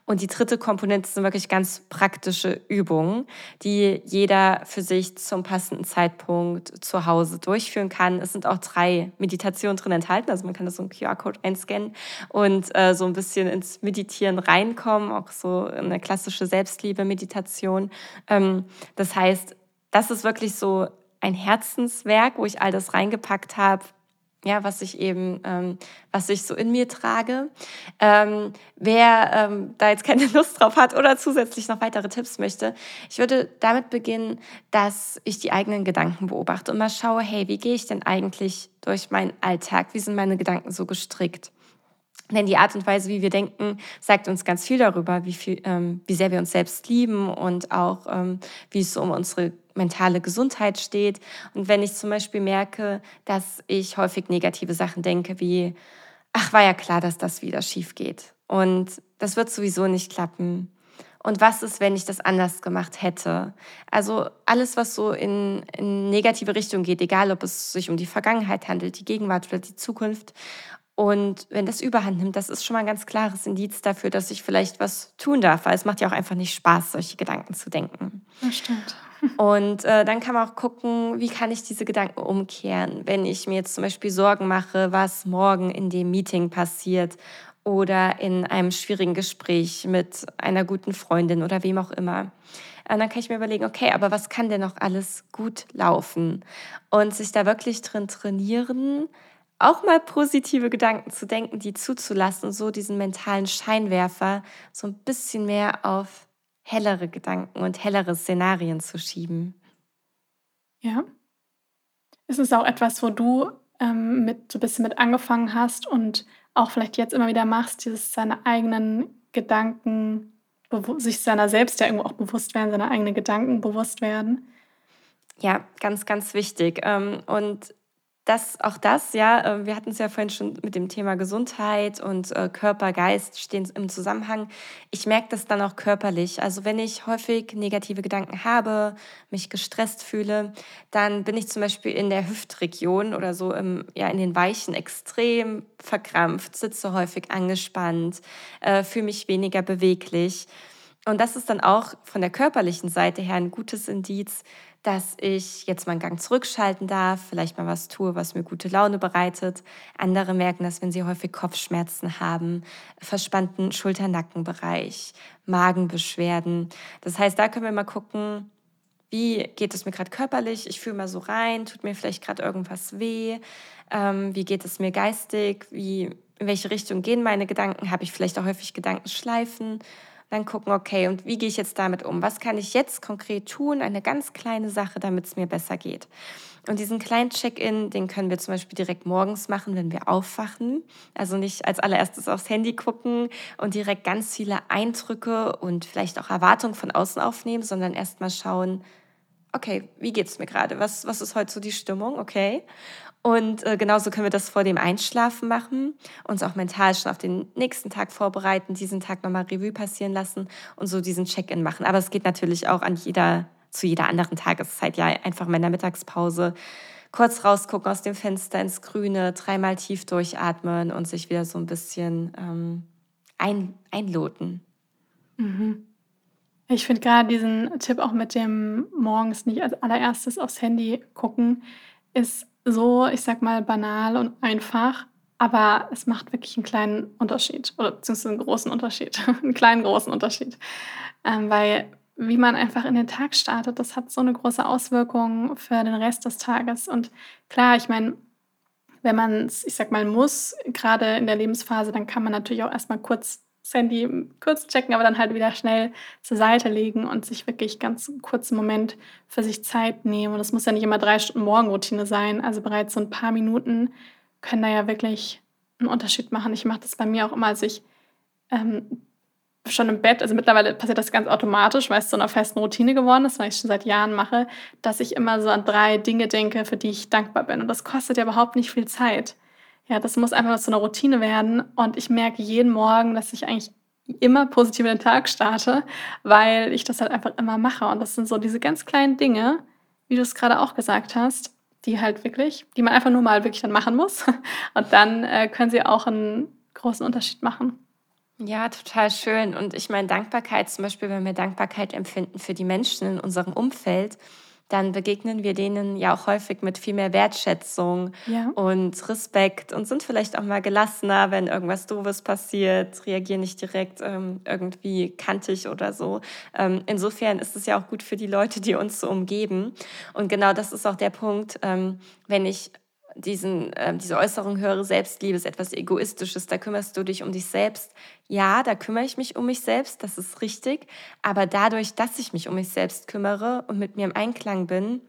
Und die dritte Komponente sind wirklich ganz praktische Übungen, die jeder für sich zum passenden Zeitpunkt zu Hause durchführen kann. Es sind auch drei Meditationen drin enthalten, also man kann das so einen QR-Code einscannen und äh, so ein bisschen ins Meditieren reinkommen, auch so eine klassische Selbstliebe-Meditation. Ähm, das heißt, das ist wirklich so ein Herzenswerk, wo ich all das reingepackt habe, ja, was ich eben, ähm, was ich so in mir trage. Ähm, wer ähm, da jetzt keine Lust drauf hat oder zusätzlich noch weitere Tipps möchte, ich würde damit beginnen, dass ich die eigenen Gedanken beobachte und mal schaue, hey, wie gehe ich denn eigentlich durch meinen Alltag? Wie sind meine Gedanken so gestrickt? Denn die Art und Weise, wie wir denken, sagt uns ganz viel darüber, wie, viel, ähm, wie sehr wir uns selbst lieben und auch, ähm, wie es um unsere mentale Gesundheit steht. Und wenn ich zum Beispiel merke, dass ich häufig negative Sachen denke, wie, ach, war ja klar, dass das wieder schief geht. Und das wird sowieso nicht klappen. Und was ist, wenn ich das anders gemacht hätte? Also alles, was so in, in negative Richtung geht, egal ob es sich um die Vergangenheit handelt, die Gegenwart oder die Zukunft. Und wenn das überhand nimmt, das ist schon mal ein ganz klares Indiz dafür, dass ich vielleicht was tun darf, weil es macht ja auch einfach nicht Spaß, solche Gedanken zu denken. Das stimmt. Und äh, dann kann man auch gucken, wie kann ich diese Gedanken umkehren, wenn ich mir jetzt zum Beispiel Sorgen mache, was morgen in dem Meeting passiert oder in einem schwierigen Gespräch mit einer guten Freundin oder wem auch immer. Und dann kann ich mir überlegen, okay, aber was kann denn noch alles gut laufen? Und sich da wirklich drin trainieren, auch mal positive Gedanken zu denken, die zuzulassen und so diesen mentalen Scheinwerfer so ein bisschen mehr auf hellere Gedanken und hellere Szenarien zu schieben. Ja. Ist es auch etwas, wo du ähm, mit so ein bisschen mit angefangen hast und auch vielleicht jetzt immer wieder machst, dieses seine eigenen Gedanken, sich seiner selbst ja irgendwo auch bewusst werden, seine eigenen Gedanken bewusst werden? Ja, ganz, ganz wichtig. Ähm, und das, auch das, ja, äh, wir hatten es ja vorhin schon mit dem Thema Gesundheit und äh, Körper, Geist stehen im Zusammenhang. Ich merke das dann auch körperlich. Also wenn ich häufig negative Gedanken habe, mich gestresst fühle, dann bin ich zum Beispiel in der Hüftregion oder so im, ja, in den Weichen extrem verkrampft, sitze häufig angespannt, äh, fühle mich weniger beweglich. Und das ist dann auch von der körperlichen Seite her ein gutes Indiz, dass ich jetzt mal einen Gang zurückschalten darf, vielleicht mal was tue, was mir gute Laune bereitet. Andere merken das, wenn sie häufig Kopfschmerzen haben, verspannten Schulter-Nackenbereich, Magenbeschwerden. Das heißt, da können wir mal gucken, wie geht es mir gerade körperlich? Ich fühle mal so rein, tut mir vielleicht gerade irgendwas weh? Ähm, wie geht es mir geistig? Wie, in welche Richtung gehen meine Gedanken? Habe ich vielleicht auch häufig Gedankenschleifen? Dann gucken, okay, und wie gehe ich jetzt damit um? Was kann ich jetzt konkret tun? Eine ganz kleine Sache, damit es mir besser geht. Und diesen kleinen Check-in, den können wir zum Beispiel direkt morgens machen, wenn wir aufwachen. Also nicht als allererstes aufs Handy gucken und direkt ganz viele Eindrücke und vielleicht auch Erwartungen von außen aufnehmen, sondern erst mal schauen, okay, wie geht es mir gerade? Was, was ist heute so die Stimmung? Okay. Und äh, genauso können wir das vor dem Einschlafen machen, uns auch mental schon auf den nächsten Tag vorbereiten, diesen Tag nochmal Revue passieren lassen und so diesen Check-in machen. Aber es geht natürlich auch an jeder, zu jeder anderen Tageszeit, ja, einfach in der Mittagspause kurz rausgucken aus dem Fenster ins Grüne, dreimal tief durchatmen und sich wieder so ein bisschen ähm, ein, einloten. Mhm. Ich finde gerade diesen Tipp auch mit dem morgens nicht als allererstes aufs Handy gucken, ist so, ich sag mal, banal und einfach, aber es macht wirklich einen kleinen Unterschied oder beziehungsweise einen großen Unterschied, einen kleinen großen Unterschied. Ähm, weil wie man einfach in den Tag startet, das hat so eine große Auswirkung für den Rest des Tages. Und klar, ich meine, wenn man es, ich sag mal, muss, gerade in der Lebensphase, dann kann man natürlich auch erstmal kurz das Handy kurz checken, aber dann halt wieder schnell zur Seite legen und sich wirklich ganz kurzen Moment für sich Zeit nehmen. Und das muss ja nicht immer drei Stunden Morgenroutine sein. Also bereits so ein paar Minuten können da ja wirklich einen Unterschied machen. Ich mache das bei mir auch immer, als ich ähm, schon im Bett, also mittlerweile passiert das ganz automatisch, weil es zu einer festen Routine geworden ist, weil ich schon seit Jahren mache, dass ich immer so an drei Dinge denke, für die ich dankbar bin. Und das kostet ja überhaupt nicht viel Zeit. Ja, das muss einfach so eine Routine werden. Und ich merke jeden Morgen, dass ich eigentlich immer positiv in den Tag starte, weil ich das halt einfach immer mache. Und das sind so diese ganz kleinen Dinge, wie du es gerade auch gesagt hast, die halt wirklich, die man einfach nur mal wirklich dann machen muss. Und dann äh, können sie auch einen großen Unterschied machen. Ja, total schön. Und ich meine, Dankbarkeit, zum Beispiel, wenn wir Dankbarkeit empfinden für die Menschen in unserem Umfeld, dann begegnen wir denen ja auch häufig mit viel mehr Wertschätzung ja. und Respekt und sind vielleicht auch mal gelassener, wenn irgendwas Doofes passiert, reagieren nicht direkt ähm, irgendwie kantig oder so. Ähm, insofern ist es ja auch gut für die Leute, die uns so umgeben. Und genau das ist auch der Punkt, ähm, wenn ich diesen, äh, diese Äußerung höre, Selbstliebe ist etwas Egoistisches, da kümmerst du dich um dich selbst. Ja, da kümmere ich mich um mich selbst, das ist richtig. Aber dadurch, dass ich mich um mich selbst kümmere und mit mir im Einklang bin,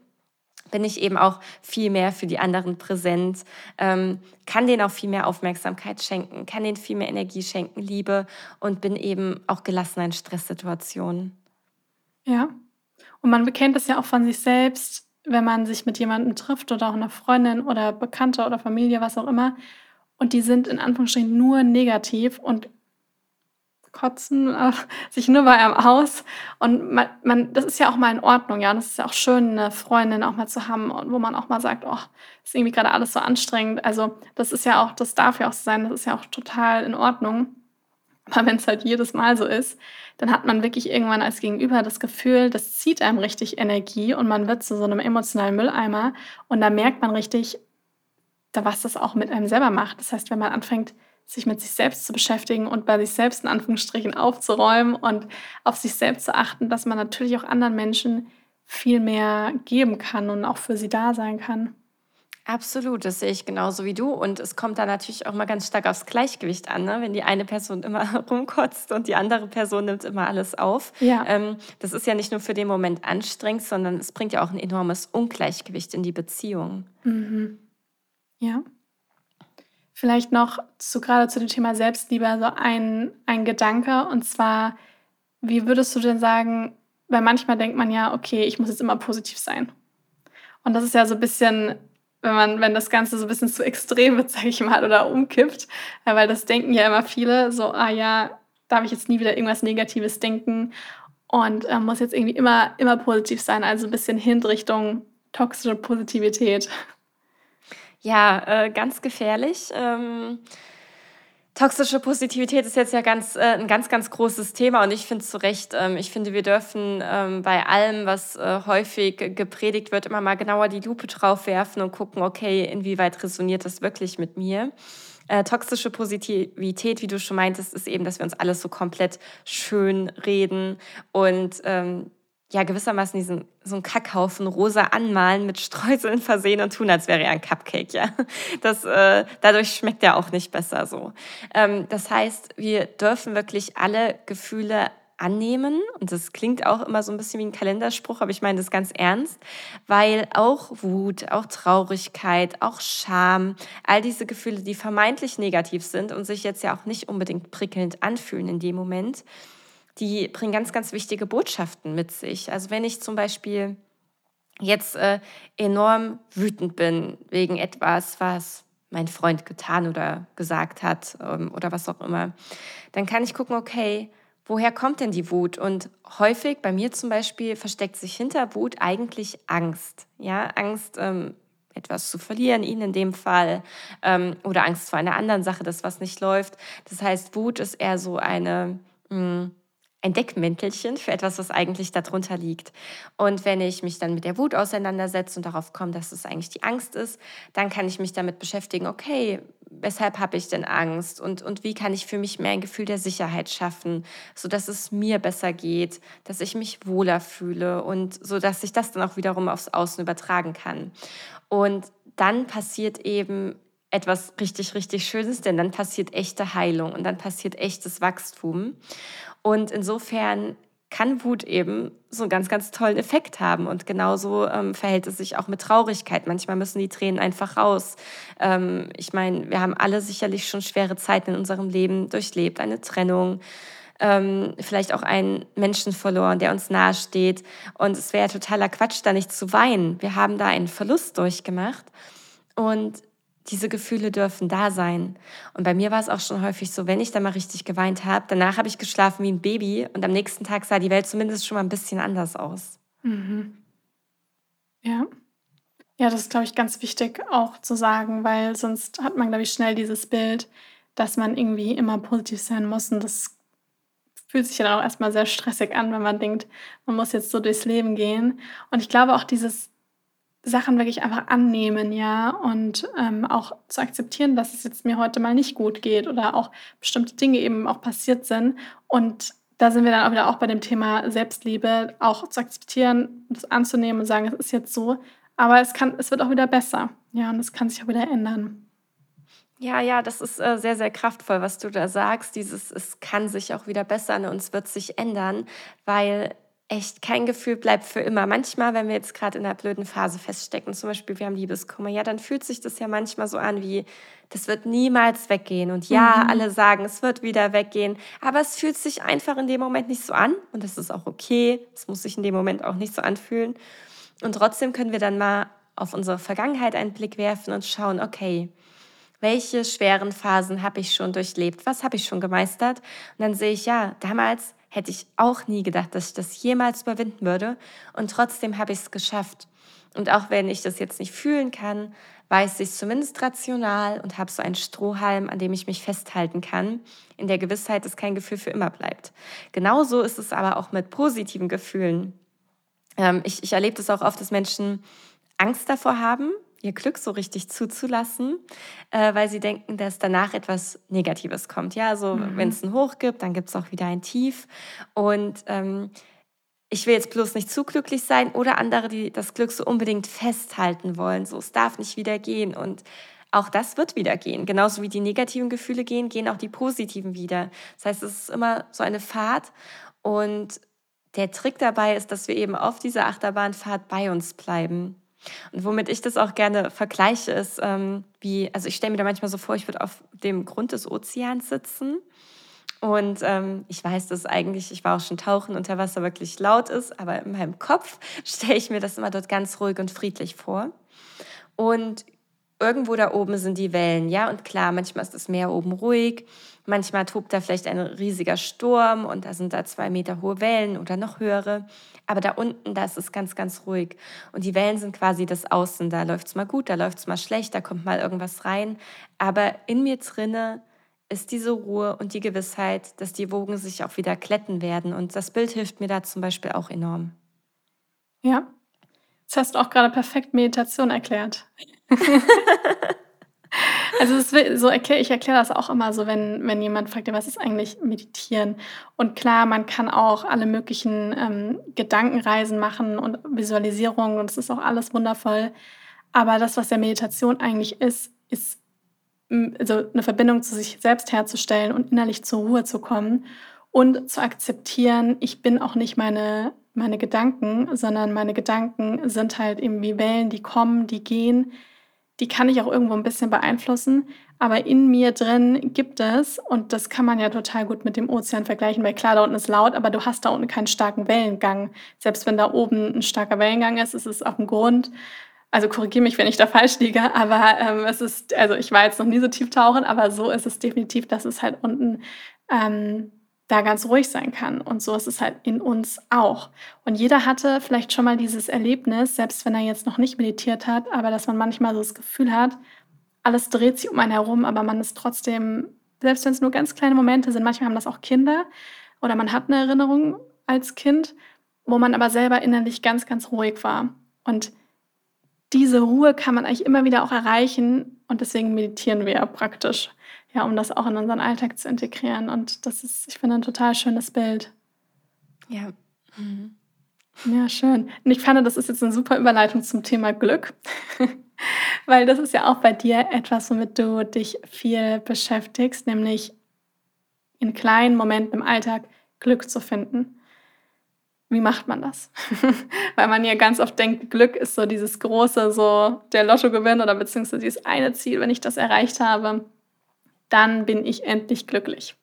bin ich eben auch viel mehr für die anderen präsent, ähm, kann denen auch viel mehr Aufmerksamkeit schenken, kann denen viel mehr Energie schenken, Liebe und bin eben auch gelassener in Stresssituationen. Ja, und man bekennt es ja auch von sich selbst, wenn man sich mit jemandem trifft oder auch einer Freundin oder Bekannter oder Familie, was auch immer, und die sind in Anführungsstrichen nur negativ und kotzen äh, sich nur bei einem aus. Und man, man, das ist ja auch mal in Ordnung, ja. Und das ist ja auch schön, eine Freundin auch mal zu haben, wo man auch mal sagt, oh, ist irgendwie gerade alles so anstrengend. Also das ist ja auch, das darf ja auch sein, das ist ja auch total in Ordnung. Aber wenn es halt jedes Mal so ist, dann hat man wirklich irgendwann als Gegenüber das Gefühl, das zieht einem richtig Energie und man wird zu so einem emotionalen Mülleimer. Und da merkt man richtig, was das auch mit einem selber macht. Das heißt, wenn man anfängt, sich mit sich selbst zu beschäftigen und bei sich selbst in Anführungsstrichen aufzuräumen und auf sich selbst zu achten, dass man natürlich auch anderen Menschen viel mehr geben kann und auch für sie da sein kann. Absolut, das sehe ich genauso wie du. Und es kommt da natürlich auch mal ganz stark aufs Gleichgewicht an, ne? wenn die eine Person immer rumkotzt und die andere Person nimmt immer alles auf. Ja. Ähm, das ist ja nicht nur für den Moment anstrengend, sondern es bringt ja auch ein enormes Ungleichgewicht in die Beziehung. Mhm. Ja. Vielleicht noch zu, gerade zu dem Thema Selbstliebe so ein, ein Gedanke. Und zwar, wie würdest du denn sagen, weil manchmal denkt man ja, okay, ich muss jetzt immer positiv sein. Und das ist ja so ein bisschen wenn man, wenn das Ganze so ein bisschen zu extrem wird, sage ich mal, oder umkippt, weil das denken ja immer viele, so, ah ja, darf ich jetzt nie wieder irgendwas Negatives denken und äh, muss jetzt irgendwie immer, immer positiv sein, also ein bisschen hin Richtung toxische Positivität. Ja, äh, ganz gefährlich. Ähm Toxische Positivität ist jetzt ja ganz, äh, ein ganz, ganz großes Thema und ich finde zu Recht, ähm, ich finde, wir dürfen ähm, bei allem, was äh, häufig gepredigt wird, immer mal genauer die Lupe drauf werfen und gucken, okay, inwieweit resoniert das wirklich mit mir. Äh, toxische Positivität, wie du schon meintest, ist eben, dass wir uns alles so komplett schön reden und ähm, ja gewissermaßen diesen so einen Kackhaufen rosa anmalen, mit Streuseln versehen und tun, als wäre er ein Cupcake, ja. Das, äh, dadurch schmeckt er auch nicht besser so. Ähm, das heißt, wir dürfen wirklich alle Gefühle annehmen. Und das klingt auch immer so ein bisschen wie ein Kalenderspruch, aber ich meine das ganz ernst, weil auch Wut, auch Traurigkeit, auch Scham, all diese Gefühle, die vermeintlich negativ sind und sich jetzt ja auch nicht unbedingt prickelnd anfühlen in dem Moment, die bringen ganz, ganz wichtige Botschaften mit sich. Also wenn ich zum Beispiel jetzt äh, enorm wütend bin wegen etwas, was mein Freund getan oder gesagt hat ähm, oder was auch immer, dann kann ich gucken, okay, woher kommt denn die Wut? Und häufig, bei mir zum Beispiel, versteckt sich hinter Wut eigentlich Angst. Ja, Angst, ähm, etwas zu verlieren, ihn in dem Fall, ähm, oder Angst vor einer anderen Sache, dass was nicht läuft. Das heißt, Wut ist eher so eine, mh, hm, ein Deckmäntelchen für etwas, was eigentlich darunter liegt. Und wenn ich mich dann mit der Wut auseinandersetze und darauf komme, dass es eigentlich die Angst ist, dann kann ich mich damit beschäftigen, okay, weshalb habe ich denn Angst und, und wie kann ich für mich mehr ein Gefühl der Sicherheit schaffen, sodass es mir besser geht, dass ich mich wohler fühle und so, dass ich das dann auch wiederum aufs Außen übertragen kann. Und dann passiert eben etwas richtig, richtig Schönes, denn dann passiert echte Heilung und dann passiert echtes Wachstum. Und insofern kann Wut eben so einen ganz, ganz tollen Effekt haben. Und genauso ähm, verhält es sich auch mit Traurigkeit. Manchmal müssen die Tränen einfach raus. Ähm, ich meine, wir haben alle sicherlich schon schwere Zeiten in unserem Leben durchlebt. Eine Trennung, ähm, vielleicht auch einen Menschen verloren, der uns nahesteht. Und es wäre totaler Quatsch, da nicht zu weinen. Wir haben da einen Verlust durchgemacht. Und diese Gefühle dürfen da sein. Und bei mir war es auch schon häufig so, wenn ich da mal richtig geweint habe, danach habe ich geschlafen wie ein Baby und am nächsten Tag sah die Welt zumindest schon mal ein bisschen anders aus. Mhm. Ja. Ja, das ist, glaube ich, ganz wichtig auch zu sagen, weil sonst hat man, glaube ich, schnell dieses Bild, dass man irgendwie immer positiv sein muss. Und das fühlt sich dann auch erstmal sehr stressig an, wenn man denkt, man muss jetzt so durchs Leben gehen. Und ich glaube auch dieses Sachen wirklich einfach annehmen, ja, und ähm, auch zu akzeptieren, dass es jetzt mir heute mal nicht gut geht oder auch bestimmte Dinge eben auch passiert sind. Und da sind wir dann auch wieder auch bei dem Thema Selbstliebe, auch zu akzeptieren, das anzunehmen und sagen, es ist jetzt so, aber es kann, es wird auch wieder besser, ja, und es kann sich auch wieder ändern. Ja, ja, das ist äh, sehr, sehr kraftvoll, was du da sagst. Dieses, es kann sich auch wieder bessern und es wird sich ändern, weil echt kein Gefühl bleibt für immer. Manchmal, wenn wir jetzt gerade in einer blöden Phase feststecken, zum Beispiel wir haben Liebeskummer, ja, dann fühlt sich das ja manchmal so an wie, das wird niemals weggehen. Und ja, mhm. alle sagen, es wird wieder weggehen, aber es fühlt sich einfach in dem Moment nicht so an und das ist auch okay. Es muss sich in dem Moment auch nicht so anfühlen. Und trotzdem können wir dann mal auf unsere Vergangenheit einen Blick werfen und schauen, okay, welche schweren Phasen habe ich schon durchlebt? Was habe ich schon gemeistert? Und dann sehe ich, ja, damals hätte ich auch nie gedacht, dass ich das jemals überwinden würde. Und trotzdem habe ich es geschafft. Und auch wenn ich das jetzt nicht fühlen kann, weiß ich es zumindest rational und habe so einen Strohhalm, an dem ich mich festhalten kann, in der Gewissheit, dass kein Gefühl für immer bleibt. Genauso ist es aber auch mit positiven Gefühlen. Ähm, ich, ich erlebe das auch oft, dass Menschen Angst davor haben, ihr Glück so richtig zuzulassen, äh, weil sie denken, dass danach etwas Negatives kommt. Ja, also mhm. wenn es ein Hoch gibt, dann gibt es auch wieder ein Tief. Und ähm, ich will jetzt bloß nicht zu glücklich sein oder andere, die das Glück so unbedingt festhalten wollen. So, es darf nicht wieder gehen. Und auch das wird wieder gehen. Genauso wie die negativen Gefühle gehen, gehen auch die positiven wieder. Das heißt, es ist immer so eine Fahrt. Und der Trick dabei ist, dass wir eben auf dieser Achterbahnfahrt bei uns bleiben. Und womit ich das auch gerne vergleiche, ist ähm, wie, also ich stelle mir da manchmal so vor, ich würde auf dem Grund des Ozeans sitzen. Und ähm, ich weiß, dass eigentlich, ich war auch schon tauchen unter Wasser wirklich laut ist, aber in meinem Kopf stelle ich mir das immer dort ganz ruhig und friedlich vor. Und irgendwo da oben sind die Wellen, ja, und klar, manchmal ist das Meer oben ruhig, manchmal tobt da vielleicht ein riesiger Sturm und da sind da zwei Meter hohe Wellen oder noch höhere. Aber da unten, da ist es ganz, ganz ruhig. Und die Wellen sind quasi das Außen. Da läuft es mal gut, da läuft es mal schlecht, da kommt mal irgendwas rein. Aber in mir drinne ist diese Ruhe und die Gewissheit, dass die Wogen sich auch wieder kletten werden. Und das Bild hilft mir da zum Beispiel auch enorm. Ja, das hast du auch gerade perfekt Meditation erklärt. Also ist, so erklär, ich erkläre das auch immer so, wenn, wenn jemand fragt, was ist eigentlich Meditieren? Und klar, man kann auch alle möglichen ähm, Gedankenreisen machen und Visualisierungen und es ist auch alles wundervoll. Aber das, was ja Meditation eigentlich ist, ist also eine Verbindung zu sich selbst herzustellen und innerlich zur Ruhe zu kommen und zu akzeptieren, ich bin auch nicht meine, meine Gedanken, sondern meine Gedanken sind halt eben wie Wellen, die kommen, die gehen. Die kann ich auch irgendwo ein bisschen beeinflussen, aber in mir drin gibt es, und das kann man ja total gut mit dem Ozean vergleichen, weil klar, da unten ist laut, aber du hast da unten keinen starken Wellengang. Selbst wenn da oben ein starker Wellengang ist, ist es auf dem Grund. Also korrigiere mich, wenn ich da falsch liege, aber ähm, es ist, also ich war jetzt noch nie so tief tauchen, aber so ist es definitiv, dass es halt unten ähm, da ganz ruhig sein kann. Und so ist es halt in uns auch. Und jeder hatte vielleicht schon mal dieses Erlebnis, selbst wenn er jetzt noch nicht meditiert hat, aber dass man manchmal so das Gefühl hat, alles dreht sich um einen herum, aber man ist trotzdem, selbst wenn es nur ganz kleine Momente sind, manchmal haben das auch Kinder oder man hat eine Erinnerung als Kind, wo man aber selber innerlich ganz, ganz ruhig war. Und diese Ruhe kann man eigentlich immer wieder auch erreichen und deswegen meditieren wir ja praktisch ja, um das auch in unseren Alltag zu integrieren. Und das ist, ich finde, ein total schönes Bild. Ja. Mhm. Ja, schön. Und ich fand, das ist jetzt eine super Überleitung zum Thema Glück, weil das ist ja auch bei dir etwas, womit du dich viel beschäftigst, nämlich in kleinen Momenten im Alltag Glück zu finden. Wie macht man das? weil man ja ganz oft denkt, Glück ist so dieses große, so der Lottogewinn oder beziehungsweise dieses eine Ziel, wenn ich das erreicht habe dann bin ich endlich glücklich.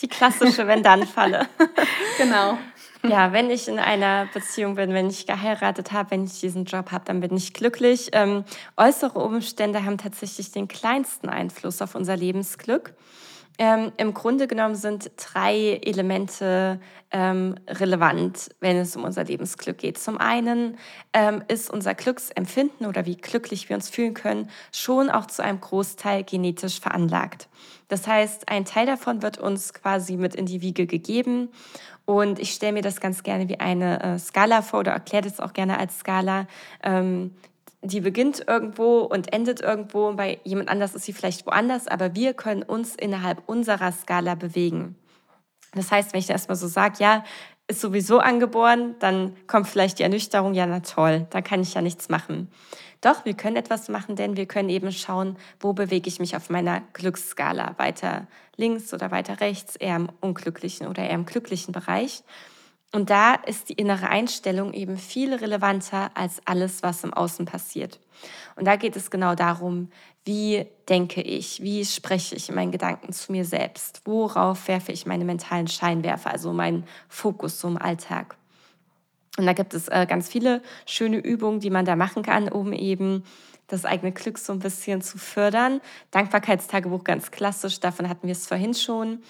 Die klassische Wenn-Dann-Falle. genau. Ja, wenn ich in einer Beziehung bin, wenn ich geheiratet habe, wenn ich diesen Job habe, dann bin ich glücklich. Ähm, äußere Umstände haben tatsächlich den kleinsten Einfluss auf unser Lebensglück. Ähm, Im Grunde genommen sind drei Elemente ähm, relevant, wenn es um unser Lebensglück geht. Zum einen ähm, ist unser Glücksempfinden oder wie glücklich wir uns fühlen können schon auch zu einem Großteil genetisch veranlagt. Das heißt, ein Teil davon wird uns quasi mit in die Wiege gegeben. Und ich stelle mir das ganz gerne wie eine äh, Skala vor oder erkläre das auch gerne als Skala. Ähm, die beginnt irgendwo und endet irgendwo. Bei jemand anders ist sie vielleicht woanders, aber wir können uns innerhalb unserer Skala bewegen. Das heißt, wenn ich da erstmal so sage, ja, ist sowieso angeboren, dann kommt vielleicht die Ernüchterung, ja, na toll, da kann ich ja nichts machen. Doch, wir können etwas machen, denn wir können eben schauen, wo bewege ich mich auf meiner Glücksskala. Weiter links oder weiter rechts, eher im unglücklichen oder eher im glücklichen Bereich. Und da ist die innere Einstellung eben viel relevanter als alles, was im Außen passiert. Und da geht es genau darum, wie denke ich, wie spreche ich in meinen Gedanken zu mir selbst, worauf werfe ich meine mentalen Scheinwerfer, also meinen Fokus so im Alltag. Und da gibt es äh, ganz viele schöne Übungen, die man da machen kann, um eben das eigene Glück so ein bisschen zu fördern. Dankbarkeitstagebuch ganz klassisch, davon hatten wir es vorhin schon.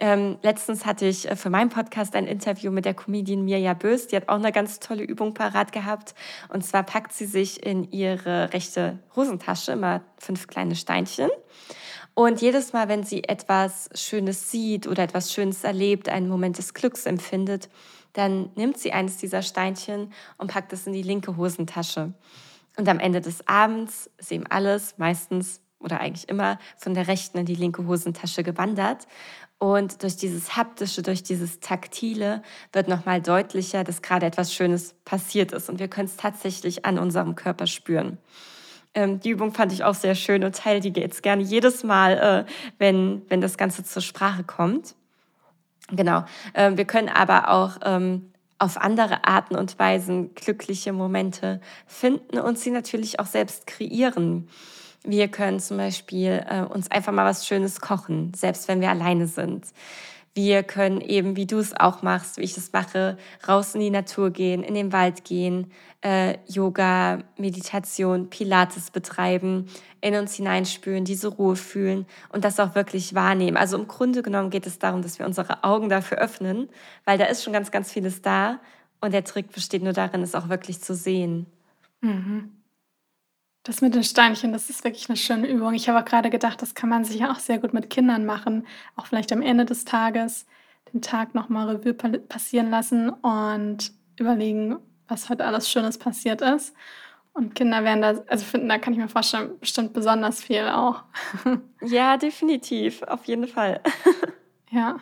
Ähm, letztens hatte ich äh, für meinen Podcast ein Interview mit der Comedian Mirja Bös. Die hat auch eine ganz tolle Übung parat gehabt. Und zwar packt sie sich in ihre rechte Hosentasche immer fünf kleine Steinchen. Und jedes Mal, wenn sie etwas Schönes sieht oder etwas Schönes erlebt, einen Moment des Glücks empfindet, dann nimmt sie eines dieser Steinchen und packt es in die linke Hosentasche. Und am Ende des Abends ist eben alles meistens oder eigentlich immer von der rechten in die linke Hosentasche gewandert. Und durch dieses haptische, durch dieses taktile wird nochmal deutlicher, dass gerade etwas Schönes passiert ist. Und wir können es tatsächlich an unserem Körper spüren. Ähm, die Übung fand ich auch sehr schön und teile die jetzt gerne jedes Mal, äh, wenn, wenn das Ganze zur Sprache kommt. Genau. Ähm, wir können aber auch ähm, auf andere Arten und Weisen glückliche Momente finden und sie natürlich auch selbst kreieren. Wir können zum Beispiel äh, uns einfach mal was Schönes kochen, selbst wenn wir alleine sind. Wir können eben, wie du es auch machst, wie ich es mache, raus in die Natur gehen, in den Wald gehen, äh, Yoga, Meditation, Pilates betreiben, in uns hineinspüren, diese Ruhe fühlen und das auch wirklich wahrnehmen. Also im Grunde genommen geht es darum, dass wir unsere Augen dafür öffnen, weil da ist schon ganz, ganz vieles da und der Trick besteht nur darin, es auch wirklich zu sehen. Mhm. Das mit den Steinchen, das ist wirklich eine schöne Übung. Ich habe auch gerade gedacht, das kann man sich ja auch sehr gut mit Kindern machen. Auch vielleicht am Ende des Tages den Tag nochmal Revue passieren lassen und überlegen, was heute alles Schönes passiert ist. Und Kinder werden da, also finden, da kann ich mir vorstellen, bestimmt besonders viel auch. Ja, definitiv, auf jeden Fall. Ja.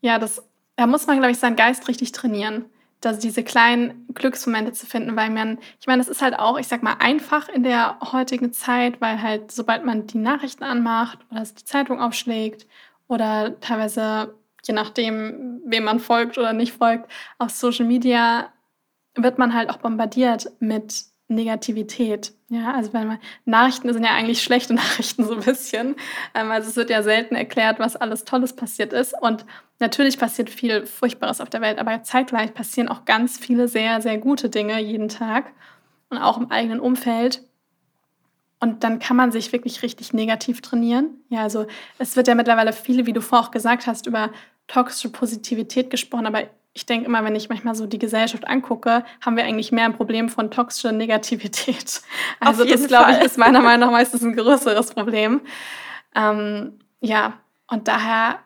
Ja, das, da muss man, glaube ich, seinen Geist richtig trainieren dass diese kleinen Glücksmomente zu finden, weil man, ich meine, es ist halt auch, ich sag mal, einfach in der heutigen Zeit, weil halt, sobald man die Nachrichten anmacht oder die Zeitung aufschlägt oder teilweise je nachdem, wem man folgt oder nicht folgt, auf Social Media wird man halt auch bombardiert mit Negativität. Ja, also wenn man Nachrichten sind ja eigentlich schlechte Nachrichten so ein bisschen. Ähm, also es wird ja selten erklärt, was alles Tolles passiert ist. Und natürlich passiert viel Furchtbares auf der Welt, aber zeitgleich passieren auch ganz viele sehr, sehr gute Dinge jeden Tag und auch im eigenen Umfeld. Und dann kann man sich wirklich richtig negativ trainieren. Ja, also es wird ja mittlerweile viele, wie du vorher auch gesagt hast, über toxische Positivität gesprochen, aber ich denke immer, wenn ich manchmal so die Gesellschaft angucke, haben wir eigentlich mehr ein Problem von toxischer Negativität. Also das, glaube ich, ist meiner Meinung nach meistens ein größeres Problem. Ähm, ja, und daher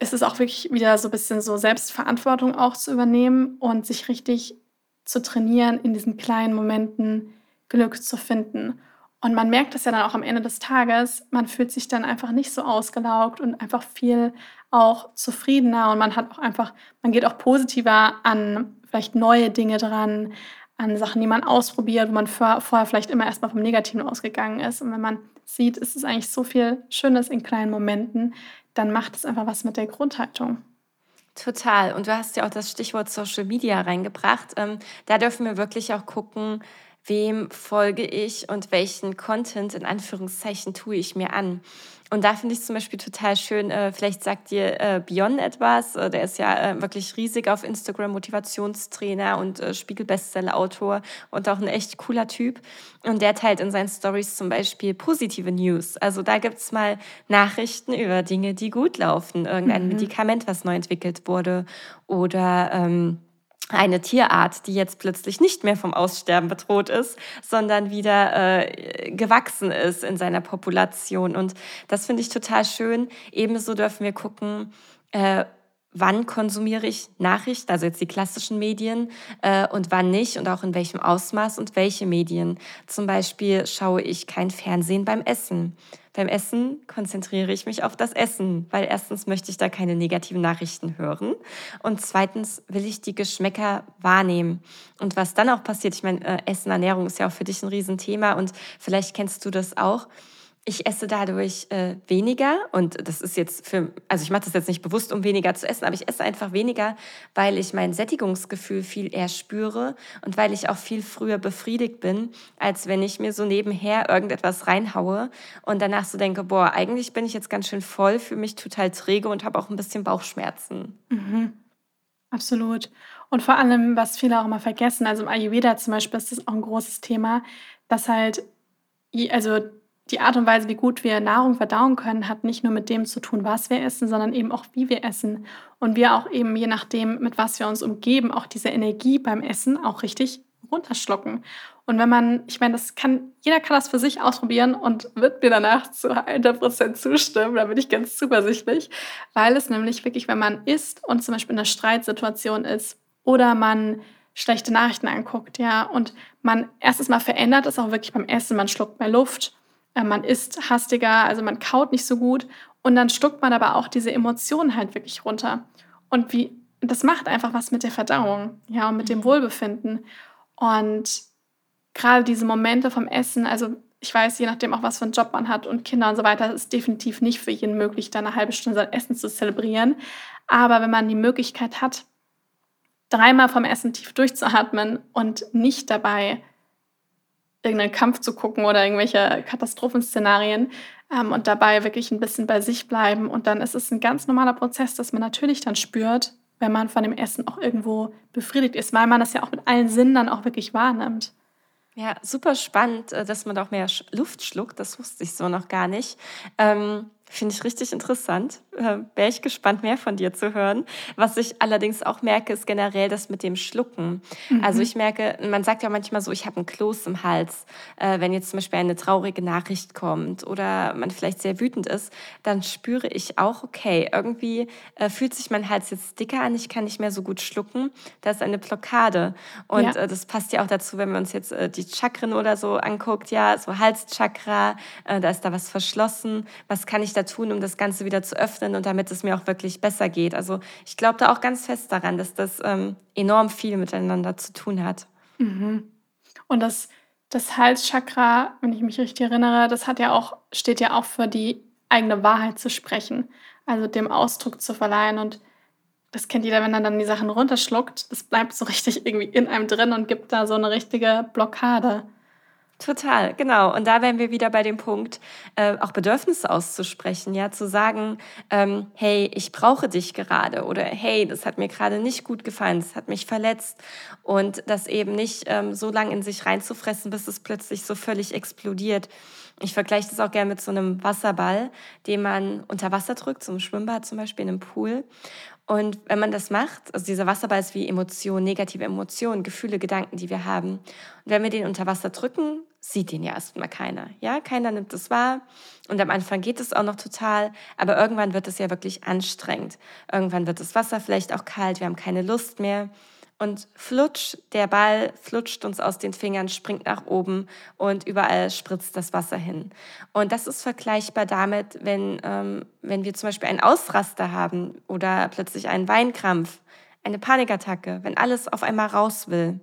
ist es auch wirklich wieder so ein bisschen so Selbstverantwortung auch zu übernehmen und sich richtig zu trainieren, in diesen kleinen Momenten Glück zu finden. Und man merkt das ja dann auch am Ende des Tages, man fühlt sich dann einfach nicht so ausgelaugt und einfach viel auch zufriedener und man hat auch einfach, man geht auch positiver an vielleicht neue Dinge dran, an Sachen, die man ausprobiert, wo man vorher vielleicht immer erstmal vom Negativen ausgegangen ist. Und wenn man sieht, ist es eigentlich so viel Schönes in kleinen Momenten, dann macht es einfach was mit der Grundhaltung. Total. Und du hast ja auch das Stichwort Social Media reingebracht. Ähm, da dürfen wir wirklich auch gucken, wem folge ich und welchen Content in Anführungszeichen tue ich mir an. Und da finde ich zum Beispiel total schön, äh, vielleicht sagt dir äh, Björn etwas, äh, der ist ja äh, wirklich riesig auf Instagram, Motivationstrainer und äh, Spiegel-Bestseller-Autor und auch ein echt cooler Typ. Und der teilt in seinen Stories zum Beispiel positive News. Also da gibt es mal Nachrichten über Dinge, die gut laufen, irgendein mhm. Medikament, was neu entwickelt wurde oder... Ähm, eine Tierart, die jetzt plötzlich nicht mehr vom Aussterben bedroht ist, sondern wieder äh, gewachsen ist in seiner Population. Und das finde ich total schön. Ebenso dürfen wir gucken, äh, wann konsumiere ich Nachrichten, also jetzt die klassischen Medien, äh, und wann nicht und auch in welchem Ausmaß und welche Medien. Zum Beispiel schaue ich kein Fernsehen beim Essen. Beim Essen konzentriere ich mich auf das Essen, weil erstens möchte ich da keine negativen Nachrichten hören und zweitens will ich die Geschmäcker wahrnehmen. Und was dann auch passiert, ich meine, äh, Essen, Ernährung ist ja auch für dich ein Riesenthema und vielleicht kennst du das auch ich esse dadurch äh, weniger und das ist jetzt für, also ich mache das jetzt nicht bewusst, um weniger zu essen, aber ich esse einfach weniger, weil ich mein Sättigungsgefühl viel eher spüre und weil ich auch viel früher befriedigt bin, als wenn ich mir so nebenher irgendetwas reinhaue und danach so denke, boah, eigentlich bin ich jetzt ganz schön voll, fühle mich total träge und habe auch ein bisschen Bauchschmerzen. Mhm. Absolut. Und vor allem, was viele auch immer vergessen, also im Ayurveda zum Beispiel ist das auch ein großes Thema, dass halt, also die Art und Weise, wie gut wir Nahrung verdauen können, hat nicht nur mit dem zu tun, was wir essen, sondern eben auch, wie wir essen. Und wir auch eben, je nachdem, mit was wir uns umgeben, auch diese Energie beim Essen auch richtig runterschlucken. Und wenn man, ich meine, das kann, jeder kann das für sich ausprobieren und wird mir danach zu 100% zustimmen, da bin ich ganz zuversichtlich, weil es nämlich wirklich, wenn man isst und zum Beispiel in einer Streitsituation ist oder man schlechte Nachrichten anguckt, ja, und man erstes Mal verändert es auch wirklich beim Essen, man schluckt mehr Luft man isst hastiger, also man kaut nicht so gut und dann stuckt man aber auch diese Emotionen halt wirklich runter. Und wie, das macht einfach was mit der Verdauung, ja, und mit dem mhm. Wohlbefinden. Und gerade diese Momente vom Essen, also ich weiß, je nachdem auch, was für einen Job man hat und Kinder und so weiter, ist definitiv nicht für jeden möglich, da eine halbe Stunde sein Essen zu zelebrieren. Aber wenn man die Möglichkeit hat, dreimal vom Essen tief durchzuatmen und nicht dabei irgendeinen Kampf zu gucken oder irgendwelche Katastrophenszenarien ähm, und dabei wirklich ein bisschen bei sich bleiben. Und dann ist es ein ganz normaler Prozess, dass man natürlich dann spürt, wenn man von dem Essen auch irgendwo befriedigt ist, weil man das ja auch mit allen Sinnen dann auch wirklich wahrnimmt. Ja, super spannend, äh, dass man auch mehr Luft schluckt. Das wusste ich so noch gar nicht. Ähm Finde ich richtig interessant. Äh, Wäre ich gespannt, mehr von dir zu hören. Was ich allerdings auch merke, ist generell das mit dem Schlucken. Mhm. Also ich merke, man sagt ja manchmal so, ich habe einen Kloß im Hals. Äh, wenn jetzt zum Beispiel eine traurige Nachricht kommt oder man vielleicht sehr wütend ist, dann spüre ich auch, okay, irgendwie äh, fühlt sich mein Hals jetzt dicker an, ich kann nicht mehr so gut schlucken. Da ist eine Blockade. Und ja. äh, das passt ja auch dazu, wenn man uns jetzt äh, die Chakren oder so anguckt, ja, so Halschakra, äh, da ist da was verschlossen. Was kann ich da tun, um das Ganze wieder zu öffnen und damit es mir auch wirklich besser geht. Also ich glaube da auch ganz fest daran, dass das ähm, enorm viel miteinander zu tun hat. Mhm. Und das, das Halschakra, wenn ich mich richtig erinnere, das hat ja auch, steht ja auch für die eigene Wahrheit zu sprechen, also dem Ausdruck zu verleihen. Und das kennt jeder, wenn er dann die Sachen runterschluckt, das bleibt so richtig irgendwie in einem drin und gibt da so eine richtige Blockade. Total, genau. Und da wären wir wieder bei dem Punkt, äh, auch Bedürfnisse auszusprechen, ja, zu sagen, ähm, hey, ich brauche dich gerade oder hey, das hat mir gerade nicht gut gefallen, das hat mich verletzt und das eben nicht ähm, so lange in sich reinzufressen, bis es plötzlich so völlig explodiert. Ich vergleiche das auch gerne mit so einem Wasserball, den man unter Wasser drückt, einem Schwimmbad zum Beispiel in einem Pool. Und wenn man das macht, also dieser Wasserball ist wie Emotionen, negative Emotionen, Gefühle, Gedanken, die wir haben. Und wenn wir den unter Wasser drücken, sieht den ja erstmal keiner. Ja, keiner nimmt es wahr. Und am Anfang geht es auch noch total, aber irgendwann wird es ja wirklich anstrengend. Irgendwann wird das Wasser vielleicht auch kalt, wir haben keine Lust mehr und flutsch, der Ball flutscht uns aus den Fingern, springt nach oben und überall spritzt das Wasser hin. Und das ist vergleichbar damit, wenn, ähm, wenn wir zum Beispiel einen Ausraster haben oder plötzlich einen Weinkrampf, eine Panikattacke, wenn alles auf einmal raus will.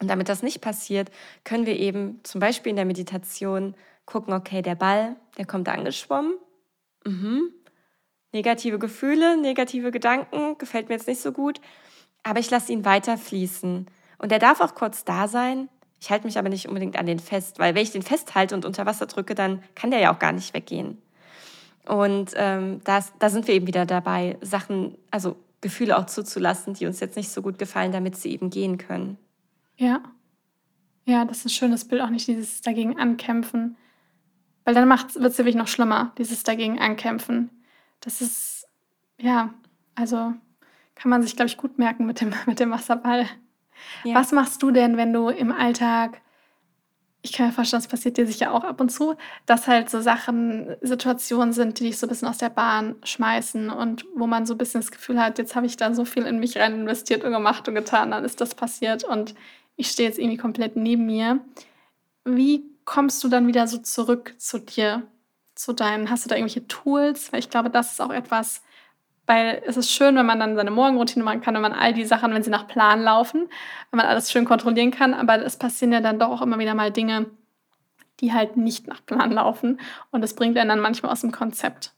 Und damit das nicht passiert, können wir eben zum Beispiel in der Meditation gucken, okay, der Ball, der kommt angeschwommen. Mhm. Negative Gefühle, negative Gedanken, gefällt mir jetzt nicht so gut aber ich lasse ihn weiter fließen. Und er darf auch kurz da sein. Ich halte mich aber nicht unbedingt an den fest, weil wenn ich den festhalte und unter Wasser drücke, dann kann der ja auch gar nicht weggehen. Und ähm, das, da sind wir eben wieder dabei, Sachen, also Gefühle auch zuzulassen, die uns jetzt nicht so gut gefallen, damit sie eben gehen können. Ja. Ja, das ist ein schönes Bild, auch nicht dieses dagegen ankämpfen. Weil dann wird es nämlich noch schlimmer, dieses dagegen ankämpfen. Das ist, ja, also kann man sich, glaube ich, gut merken mit dem, mit dem Wasserball. Ja. Was machst du denn, wenn du im Alltag, ich kann mir vorstellen, das passiert dir sicher auch ab und zu, dass halt so Sachen, Situationen sind, die dich so ein bisschen aus der Bahn schmeißen und wo man so ein bisschen das Gefühl hat, jetzt habe ich da so viel in mich rein investiert und gemacht und getan, dann ist das passiert und ich stehe jetzt irgendwie komplett neben mir. Wie kommst du dann wieder so zurück zu dir, zu deinen, hast du da irgendwelche Tools? Weil ich glaube, das ist auch etwas, weil es ist schön, wenn man dann seine Morgenroutine machen kann, wenn man all die Sachen, wenn sie nach Plan laufen, wenn man alles schön kontrollieren kann. Aber es passieren ja dann doch auch immer wieder mal Dinge, die halt nicht nach Plan laufen. Und das bringt einen dann manchmal aus dem Konzept.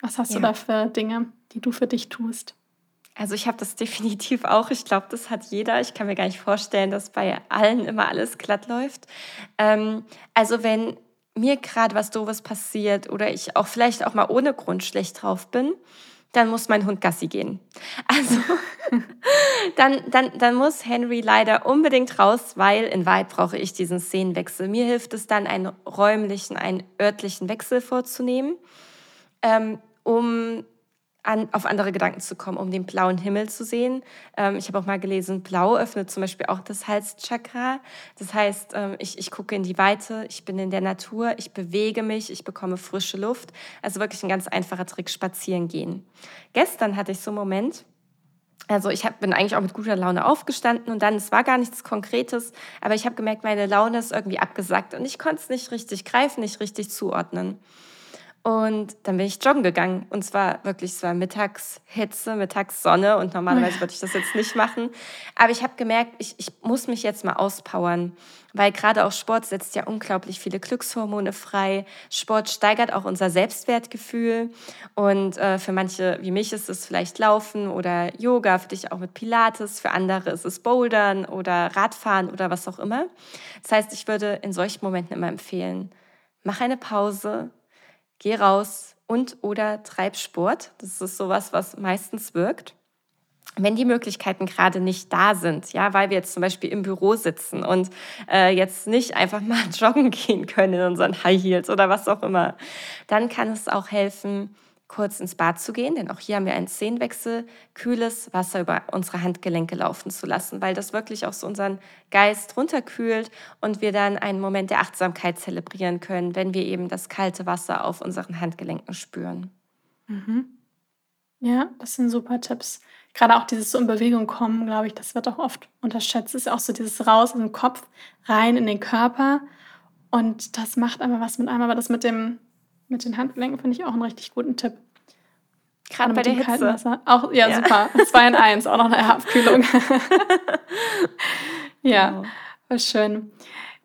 Was hast ja. du da für Dinge, die du für dich tust? Also ich habe das definitiv auch. Ich glaube, das hat jeder. Ich kann mir gar nicht vorstellen, dass bei allen immer alles glatt läuft. Ähm, also wenn mir gerade was Doofes passiert oder ich auch vielleicht auch mal ohne Grund schlecht drauf bin, dann muss mein Hund Gassi gehen. Also dann, dann, dann muss Henry leider unbedingt raus, weil in Wahrheit brauche ich diesen Szenenwechsel. Mir hilft es dann, einen räumlichen, einen örtlichen Wechsel vorzunehmen, ähm, um an, auf andere Gedanken zu kommen, um den blauen Himmel zu sehen. Ähm, ich habe auch mal gelesen, Blau öffnet zum Beispiel auch das Halschakra. Das heißt, ähm, ich, ich gucke in die Weite, ich bin in der Natur, ich bewege mich, ich bekomme frische Luft. Also wirklich ein ganz einfacher Trick, spazieren gehen. Gestern hatte ich so einen Moment, also ich hab, bin eigentlich auch mit guter Laune aufgestanden und dann, es war gar nichts Konkretes, aber ich habe gemerkt, meine Laune ist irgendwie abgesackt und ich konnte es nicht richtig greifen, nicht richtig zuordnen. Und dann bin ich joggen gegangen. Und zwar wirklich, es war Mittagshitze, Mittagssonne. Und normalerweise würde ich das jetzt nicht machen. Aber ich habe gemerkt, ich, ich muss mich jetzt mal auspowern. Weil gerade auch Sport setzt ja unglaublich viele Glückshormone frei. Sport steigert auch unser Selbstwertgefühl. Und äh, für manche wie mich ist es vielleicht Laufen oder Yoga, für dich auch mit Pilates. Für andere ist es Bouldern oder Radfahren oder was auch immer. Das heißt, ich würde in solchen Momenten immer empfehlen, mach eine Pause, geh raus und oder treib Sport. Das ist sowas, was meistens wirkt. Wenn die Möglichkeiten gerade nicht da sind, ja, weil wir jetzt zum Beispiel im Büro sitzen und äh, jetzt nicht einfach mal joggen gehen können in unseren High Heels oder was auch immer, dann kann es auch helfen, kurz ins Bad zu gehen, denn auch hier haben wir einen Szenenwechsel, kühles Wasser über unsere Handgelenke laufen zu lassen, weil das wirklich auch so unseren Geist runterkühlt und wir dann einen Moment der Achtsamkeit zelebrieren können, wenn wir eben das kalte Wasser auf unseren Handgelenken spüren. Mhm. Ja, das sind super Tipps. Gerade auch dieses so in Bewegung kommen, glaube ich, das wird auch oft unterschätzt. Ist auch so dieses raus aus dem Kopf, rein in den Körper. Und das macht einfach was mit einem. Aber das mit dem mit den Handgelenken finde ich auch einen richtig guten Tipp. Gerade bei der Hitze. Wasser. Auch, ja, ja, super. Zwei in eins, auch noch eine Abkühlung. ja, genau. war schön.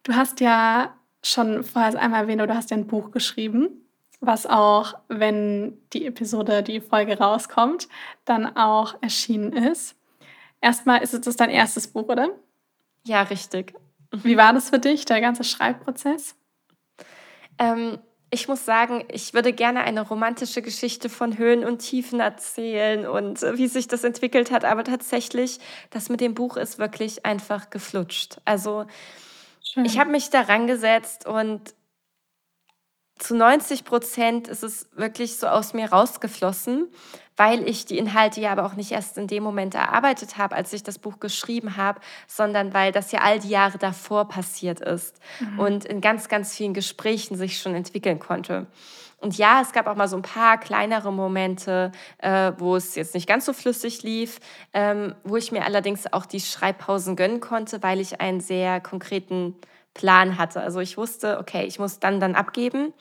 Du hast ja schon vorher einmal erwähnt, du hast ja ein Buch geschrieben. was auch, wenn die Episode, die Folge rauskommt, dann auch erschienen ist. Erstmal ist es dein erstes Buch, oder? Ja, richtig. Wie war das für dich, der ganze Schreibprozess? Ähm, ich muss sagen, ich würde gerne eine romantische Geschichte von Höhen und Tiefen erzählen und äh, wie sich das entwickelt hat. Aber tatsächlich, das mit dem Buch ist wirklich einfach geflutscht. Also Schön. ich habe mich daran gesetzt und zu 90 Prozent ist es wirklich so aus mir rausgeflossen, weil ich die Inhalte ja aber auch nicht erst in dem Moment erarbeitet habe, als ich das Buch geschrieben habe, sondern weil das ja all die Jahre davor passiert ist mhm. und in ganz, ganz vielen Gesprächen sich schon entwickeln konnte. Und ja, es gab auch mal so ein paar kleinere Momente, äh, wo es jetzt nicht ganz so flüssig lief, ähm, wo ich mir allerdings auch die Schreibpausen gönnen konnte, weil ich einen sehr konkreten Plan hatte. Also ich wusste, okay, ich muss dann dann abgeben.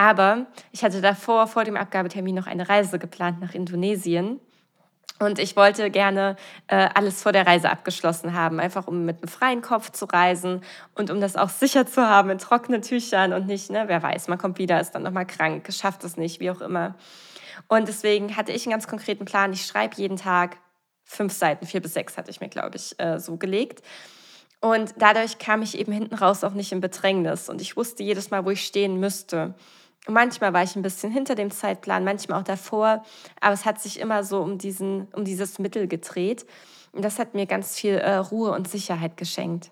Aber ich hatte davor, vor dem Abgabetermin, noch eine Reise geplant nach Indonesien. Und ich wollte gerne äh, alles vor der Reise abgeschlossen haben, einfach um mit einem freien Kopf zu reisen und um das auch sicher zu haben in trockenen Tüchern und nicht, ne, wer weiß, man kommt wieder, ist dann nochmal krank, schafft es nicht, wie auch immer. Und deswegen hatte ich einen ganz konkreten Plan. Ich schreibe jeden Tag fünf Seiten, vier bis sechs hatte ich mir, glaube ich, äh, so gelegt. Und dadurch kam ich eben hinten raus auch nicht in Bedrängnis. Und ich wusste jedes Mal, wo ich stehen müsste. Manchmal war ich ein bisschen hinter dem Zeitplan, manchmal auch davor. Aber es hat sich immer so um, diesen, um dieses Mittel gedreht. Und das hat mir ganz viel äh, Ruhe und Sicherheit geschenkt.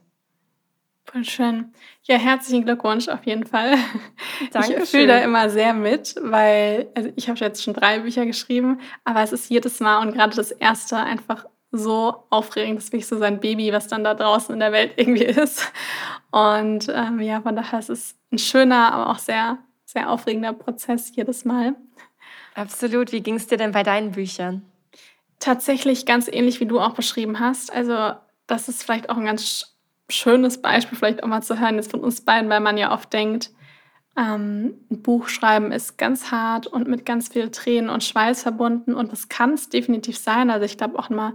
Voll schön. Ja, herzlichen Glückwunsch auf jeden Fall. Danke. Ich fühle da immer sehr mit, weil also ich habe jetzt schon drei Bücher geschrieben, aber es ist jedes Mal und gerade das erste einfach so aufregend. Das ist wirklich so sein Baby, was dann da draußen in der Welt irgendwie ist. Und ähm, ja, von daher ist es ein schöner, aber auch sehr, sehr aufregender Prozess jedes Mal. Absolut. Wie ging es dir denn bei deinen Büchern? Tatsächlich ganz ähnlich, wie du auch beschrieben hast. Also, das ist vielleicht auch ein ganz schönes Beispiel, vielleicht auch mal zu hören jetzt von uns beiden, weil man ja oft denkt, ähm, ein Buch schreiben ist ganz hart und mit ganz viel Tränen und Schweiß verbunden und das kann es definitiv sein. Also ich glaube auch immer,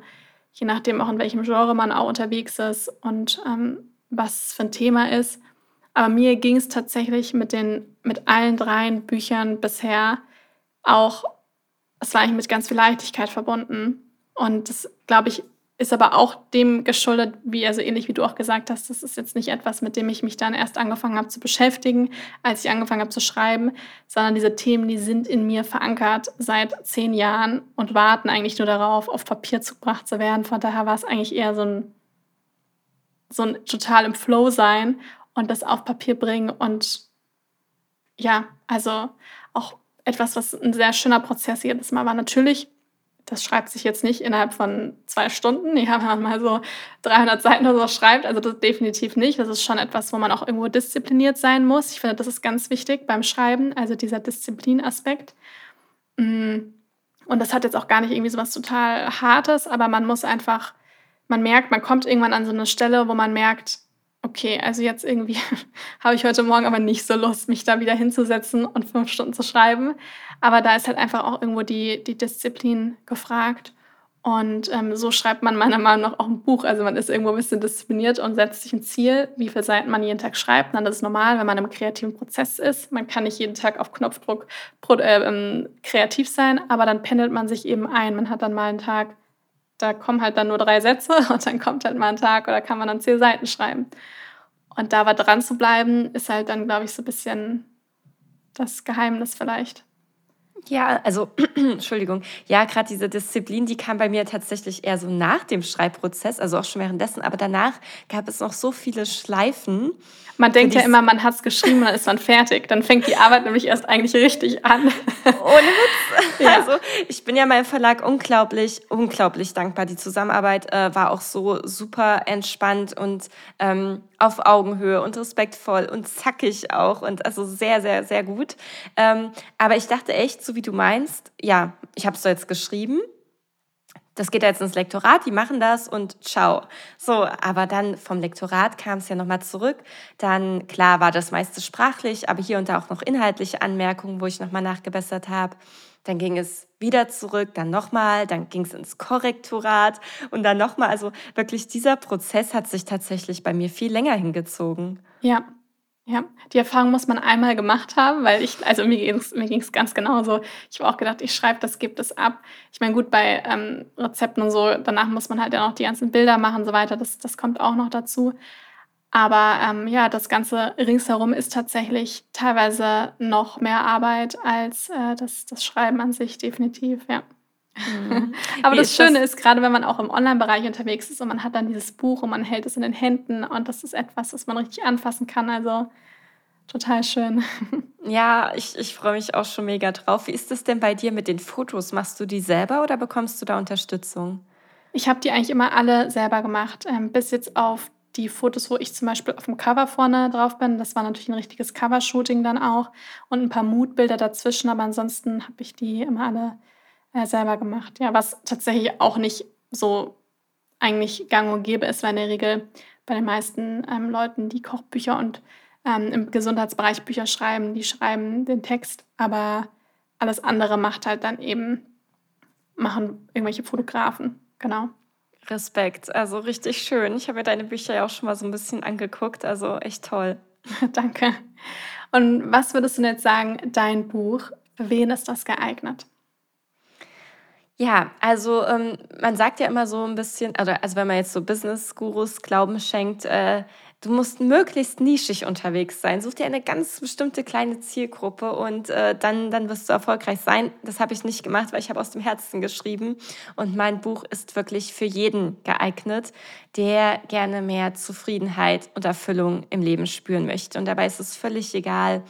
je nachdem auch in welchem Genre man auch unterwegs ist und ähm, was für ein Thema ist. Aber mir ging es tatsächlich mit den, mit allen dreien Büchern bisher auch, es war eigentlich mit ganz viel Leichtigkeit verbunden. Und das, glaube ich, ist aber auch dem geschuldet, wie also ähnlich wie du auch gesagt hast, das ist jetzt nicht etwas, mit dem ich mich dann erst angefangen habe zu beschäftigen, als ich angefangen habe zu schreiben, sondern diese Themen, die sind in mir verankert seit zehn Jahren und warten eigentlich nur darauf, auf Papier gebracht zu werden. Von daher war es eigentlich eher so ein, so ein total im Flow sein und das auf Papier bringen und ja, also auch etwas, was ein sehr schöner Prozess jedes Mal war. Natürlich das schreibt sich jetzt nicht innerhalb von zwei Stunden. Ja, wenn man mal so 300 Seiten oder so schreibt, also das definitiv nicht. Das ist schon etwas, wo man auch irgendwo diszipliniert sein muss. Ich finde, das ist ganz wichtig beim Schreiben, also dieser Disziplinaspekt. Mm. Und das hat jetzt auch gar nicht irgendwie so was total Hartes, aber man muss einfach, man merkt, man kommt irgendwann an so eine Stelle, wo man merkt, okay, also jetzt irgendwie habe ich heute Morgen aber nicht so Lust, mich da wieder hinzusetzen und fünf Stunden zu schreiben. Aber da ist halt einfach auch irgendwo die, die Disziplin gefragt. Und ähm, so schreibt man meiner Meinung nach auch ein Buch. Also man ist irgendwo ein bisschen diszipliniert und setzt sich ein Ziel, wie viele Seiten man jeden Tag schreibt. dann ist es normal, wenn man im kreativen Prozess ist. Man kann nicht jeden Tag auf Knopfdruck äh, ähm, kreativ sein, aber dann pendelt man sich eben ein. Man hat dann mal einen Tag, da kommen halt dann nur drei Sätze und dann kommt halt mal ein Tag oder kann man dann zehn Seiten schreiben. Und da aber dran zu bleiben, ist halt dann, glaube ich, so ein bisschen das Geheimnis vielleicht. Ja, also, Entschuldigung. Ja, gerade diese Disziplin, die kam bei mir tatsächlich eher so nach dem Schreibprozess, also auch schon währenddessen. Aber danach gab es noch so viele Schleifen. Man denkt ja immer, man hat es geschrieben dann ist man fertig. Dann fängt die Arbeit nämlich erst eigentlich richtig an. Ohne Witz. Ja. Also, ich bin ja meinem Verlag unglaublich, unglaublich dankbar. Die Zusammenarbeit äh, war auch so super entspannt und ähm, auf Augenhöhe und respektvoll und zackig auch und also sehr, sehr, sehr gut. Ähm, aber ich dachte echt, so wie du meinst, ja, ich habe es so jetzt geschrieben. Das geht jetzt ins Lektorat, die machen das und ciao. So, aber dann vom Lektorat kam es ja nochmal zurück. Dann, klar, war das meiste sprachlich, aber hier und da auch noch inhaltliche Anmerkungen, wo ich nochmal nachgebessert habe. Dann ging es wieder zurück, dann nochmal, dann ging es ins Korrektorat und dann nochmal. Also wirklich dieser Prozess hat sich tatsächlich bei mir viel länger hingezogen. Ja, Ja, die Erfahrung muss man einmal gemacht haben, weil ich also mir ging's mir ging's ganz genauso. Ich habe auch gedacht, ich schreibe das, gebe das ab. Ich meine, gut, bei, ähm, Rezepten und so, danach muss man halt ja noch die ganzen Bilder machen und so weiter. Das das kommt auch noch dazu. Aber, ähm, ja, das Ganze ringsherum ist tatsächlich teilweise noch mehr Arbeit als, äh, das das Schreiben an sich, definitiv, ja. Mhm. Aber das das Schöne ist, grade wenn man auch im Onlinebereich unterwegs ist und man hat dann dieses Buch und man hält es in den Händen und das ist etwas, das man richtig anfassen kann, also total schön. Ja, ich ich freue mich auch schon mega drauf. Wie ist es denn bei dir mit den Fotos? Machst du die selber oder bekommst du da Unterstützung? Ich habe die eigentlich immer alle selber gemacht, ähm, bis jetzt auf die Fotos, wo ich zum Beispiel auf'm Cover vorne drauf bin. Das war natürlich 'n richtiges Covershooting dann auch und 'n paar Moodbilder dazwischen, aber ansonsten habe ich die immer alle, äh, selber gemacht. Ja, was tatsächlich auch nicht so eigentlich gang und gäbe ist, weil in der Regel bei den meisten, ähm, Leuten, die Kochbücher und, ähm, im Gesundheitsbereich Bücher schreiben, die schreiben den Text, aber alles andere macht halt dann eben machen irgendwelche Fotografen, genau. Respekt, also richtig schön. Ich habe mir deine Bücher ja auch schon mal so 'n bisschen angeguckt, also echt toll. Danke. Und was würdest du denn jetzt sagen, dein Buch, für wen ist das geeignet? Ja, also, ähm, man sagt ja immer so 'n bisschen oder also, wenn man jetzt so Business-Gurus Glauben schenkt, äh, du musst möglichst nischig unterwegs sein. Such dir eine ganz bestimmte kleine Zielgruppe und, äh, dann dann wirst du erfolgreich sein. Das habe ich nicht gemacht, weil ich habe aus dem Herzen geschrieben und mein Buch ist wirklich für jeden geeignet, der gerne mehr Zufriedenheit und Erfüllung im Leben spüren möchte. Und dabei ist es völlig egal,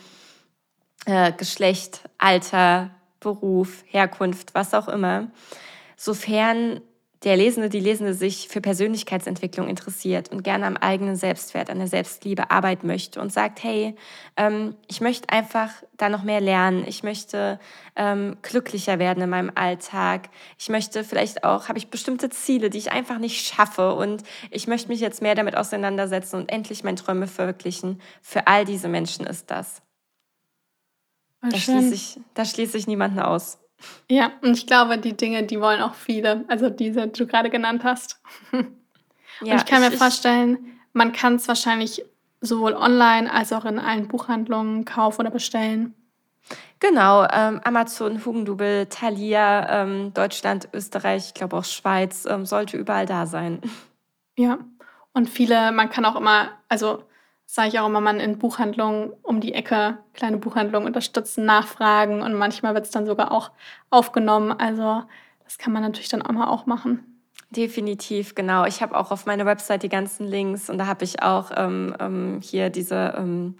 äh, Geschlecht, Alter, Beruf, Herkunft, was auch immer. Sofern der Lesende, die Lesende sich für Persönlichkeitsentwicklung interessiert und gerne am eigenen Selbstwert, an der Selbstliebe arbeiten möchte und sagt, hey, ähm, ich möchte einfach da noch mehr lernen, ich möchte ähm, glücklicher werden in meinem Alltag, ich möchte vielleicht auch, habe ich bestimmte Ziele, die ich einfach nicht schaffe und ich möchte mich jetzt mehr damit auseinandersetzen und endlich meine Träume verwirklichen. Für all diese Menschen ist das. Voll Da schließe ich da schließe ich niemanden aus. Ja, und ich glaube, die Dinge, die wollen auch viele, also diese, die du grade genannt hast. Und Ja, ich kann ich mir vorstellen, man kann's wahrscheinlich sowohl online als auch in allen Buchhandlungen kaufen oder bestellen. Genau, ähm, Amazon, Hugendubel, Thalia, ähm, Deutschland, Österreich, ich glaube auch Schweiz, ähm, sollte überall da sein. Ja, und viele man kann auch immer also, sage ich auch immer, man in Buchhandlungen um die Ecke kleine Buchhandlungen unterstützen, nachfragen und manchmal wird's dann sogar auch aufgenommen. Also, das kann man natürlich dann immer auch machen. Definitiv, genau. Ich habe auch auf meiner Website die ganzen Links und da habe ich auch, ähm, ähm, hier diese, ähm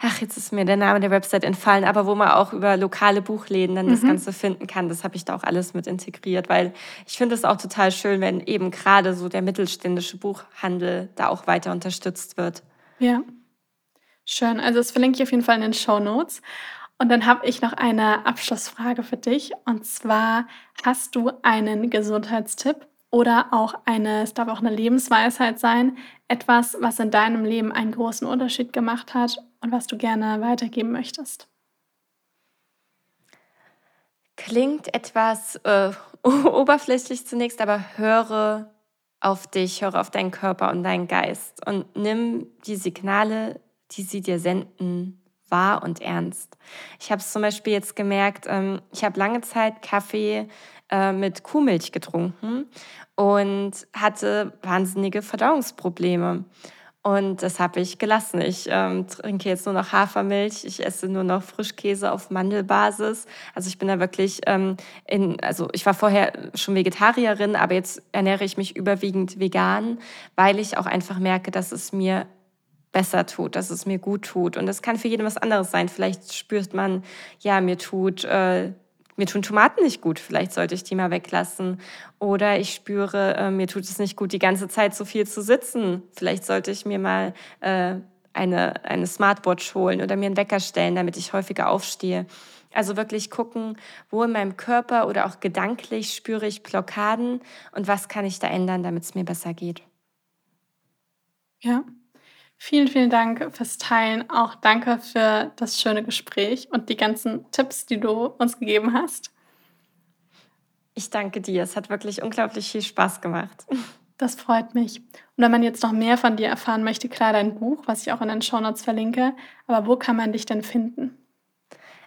ach, jetzt ist mir der Name der Website entfallen, aber wo man auch über lokale Buchläden dann das Mhm. Ganze finden kann. Das habe ich da auch alles mit integriert, weil ich finde es auch total schön, wenn eben grade so der mittelständische Buchhandel da auch weiter unterstützt wird. Ja. Schön. Also, das verlinke ich auf jeden Fall in den Shownotes. Und dann habe ich noch eine Abschlussfrage für dich. Und zwar, hast du einen Gesundheitstipp oder auch eine es darf auch 'ne Lebensweisheit sein, etwas, was in deinem Leben einen großen Unterschied gemacht hat und was du gerne weitergeben möchtest? Klingt etwas, äh, oberflächlich zunächst, aber höre auf dich, höre auf deinen Körper und deinen Geist und nimm die Signale, die sie dir senden, wahr und ernst. Ich habe es zum Beispiel jetzt gemerkt, ähm, ich habe lange Zeit Kaffee, äh, mit Kuhmilch getrunken und hatte wahnsinnige Verdauungsprobleme. Und das habe ich gelassen. Ich, ähm, trinke jetzt nur noch Hafermilch, ich esse nur noch Frischkäse auf Mandelbasis. Also, ich bin da wirklich, ähm, in also, ich war vorher schon Vegetarierin, aber jetzt ernähre ich mich überwiegend vegan, weil ich auch einfach merke, dass es mir besser tut, dass es mir gut tut. Und das kann für jeden was anderes sein. Vielleicht spürt man, ja, mir tut äh, mir tun Tomaten nicht gut, vielleicht sollte ich die mal weglassen. Oder ich spüre, äh, mir tut es nicht gut, die ganze Zeit so viel zu sitzen. Vielleicht sollte ich mir mal, äh, eine eine Smartwatch holen oder mir 'n Wecker stellen, damit ich häufiger aufstehe. Also, wirklich gucken, wo in meinem Körper oder auch gedanklich spüre ich Blockaden und was kann ich da ändern, damit's mir besser geht. Ja. Vielen, vielen Dank fürs Teilen. Auch danke für das schöne Gespräch und die ganzen Tipps, die du uns gegeben hast. Ich danke dir. Es hat wirklich unglaublich viel Spaß gemacht. Das freut mich. Und wenn man jetzt noch mehr von dir erfahren möchte, klar dein Buch, was ich auch in den Shownotes verlinke, aber wo kann man dich denn finden?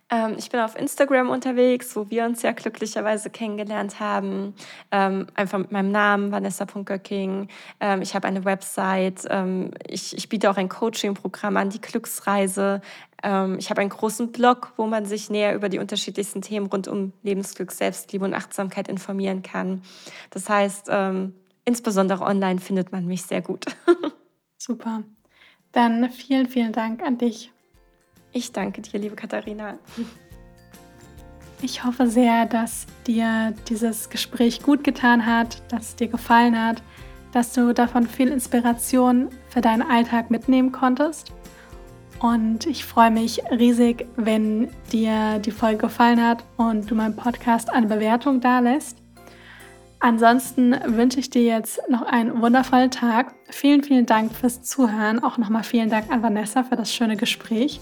Ähm, ich bin auf Instagram unterwegs, wo wir uns ja glücklicherweise kennengelernt haben. Ähm, einfach mit meinem Namen, vanessa.göcking. Ähm, ich habe eine Website. Ähm, ich, ich biete auch ein Coaching-Programm an, die Glücksreise. Ähm, ich habe einen großen Blog, wo man sich näher über die unterschiedlichsten Themen rund um Lebensglück, Selbstliebe und Achtsamkeit informieren kann. Das heißt, ähm, insbesondere online findet man mich sehr gut. Super. Dann vielen, vielen Dank an dich. Ich danke dir, liebe Katharina. Ich hoffe sehr, dass dir dieses Gespräch gut getan hat, dass es dir gefallen hat, dass du davon viel Inspiration für deinen Alltag mitnehmen konntest. Und ich freue mich riesig, wenn dir die Folge gefallen hat und du meinem Podcast eine Bewertung da lässt. Ansonsten wünsche ich dir jetzt noch einen wundervollen Tag. Vielen, vielen Dank fürs Zuhören. Auch nochmal vielen Dank an Vanessa für das schöne Gespräch.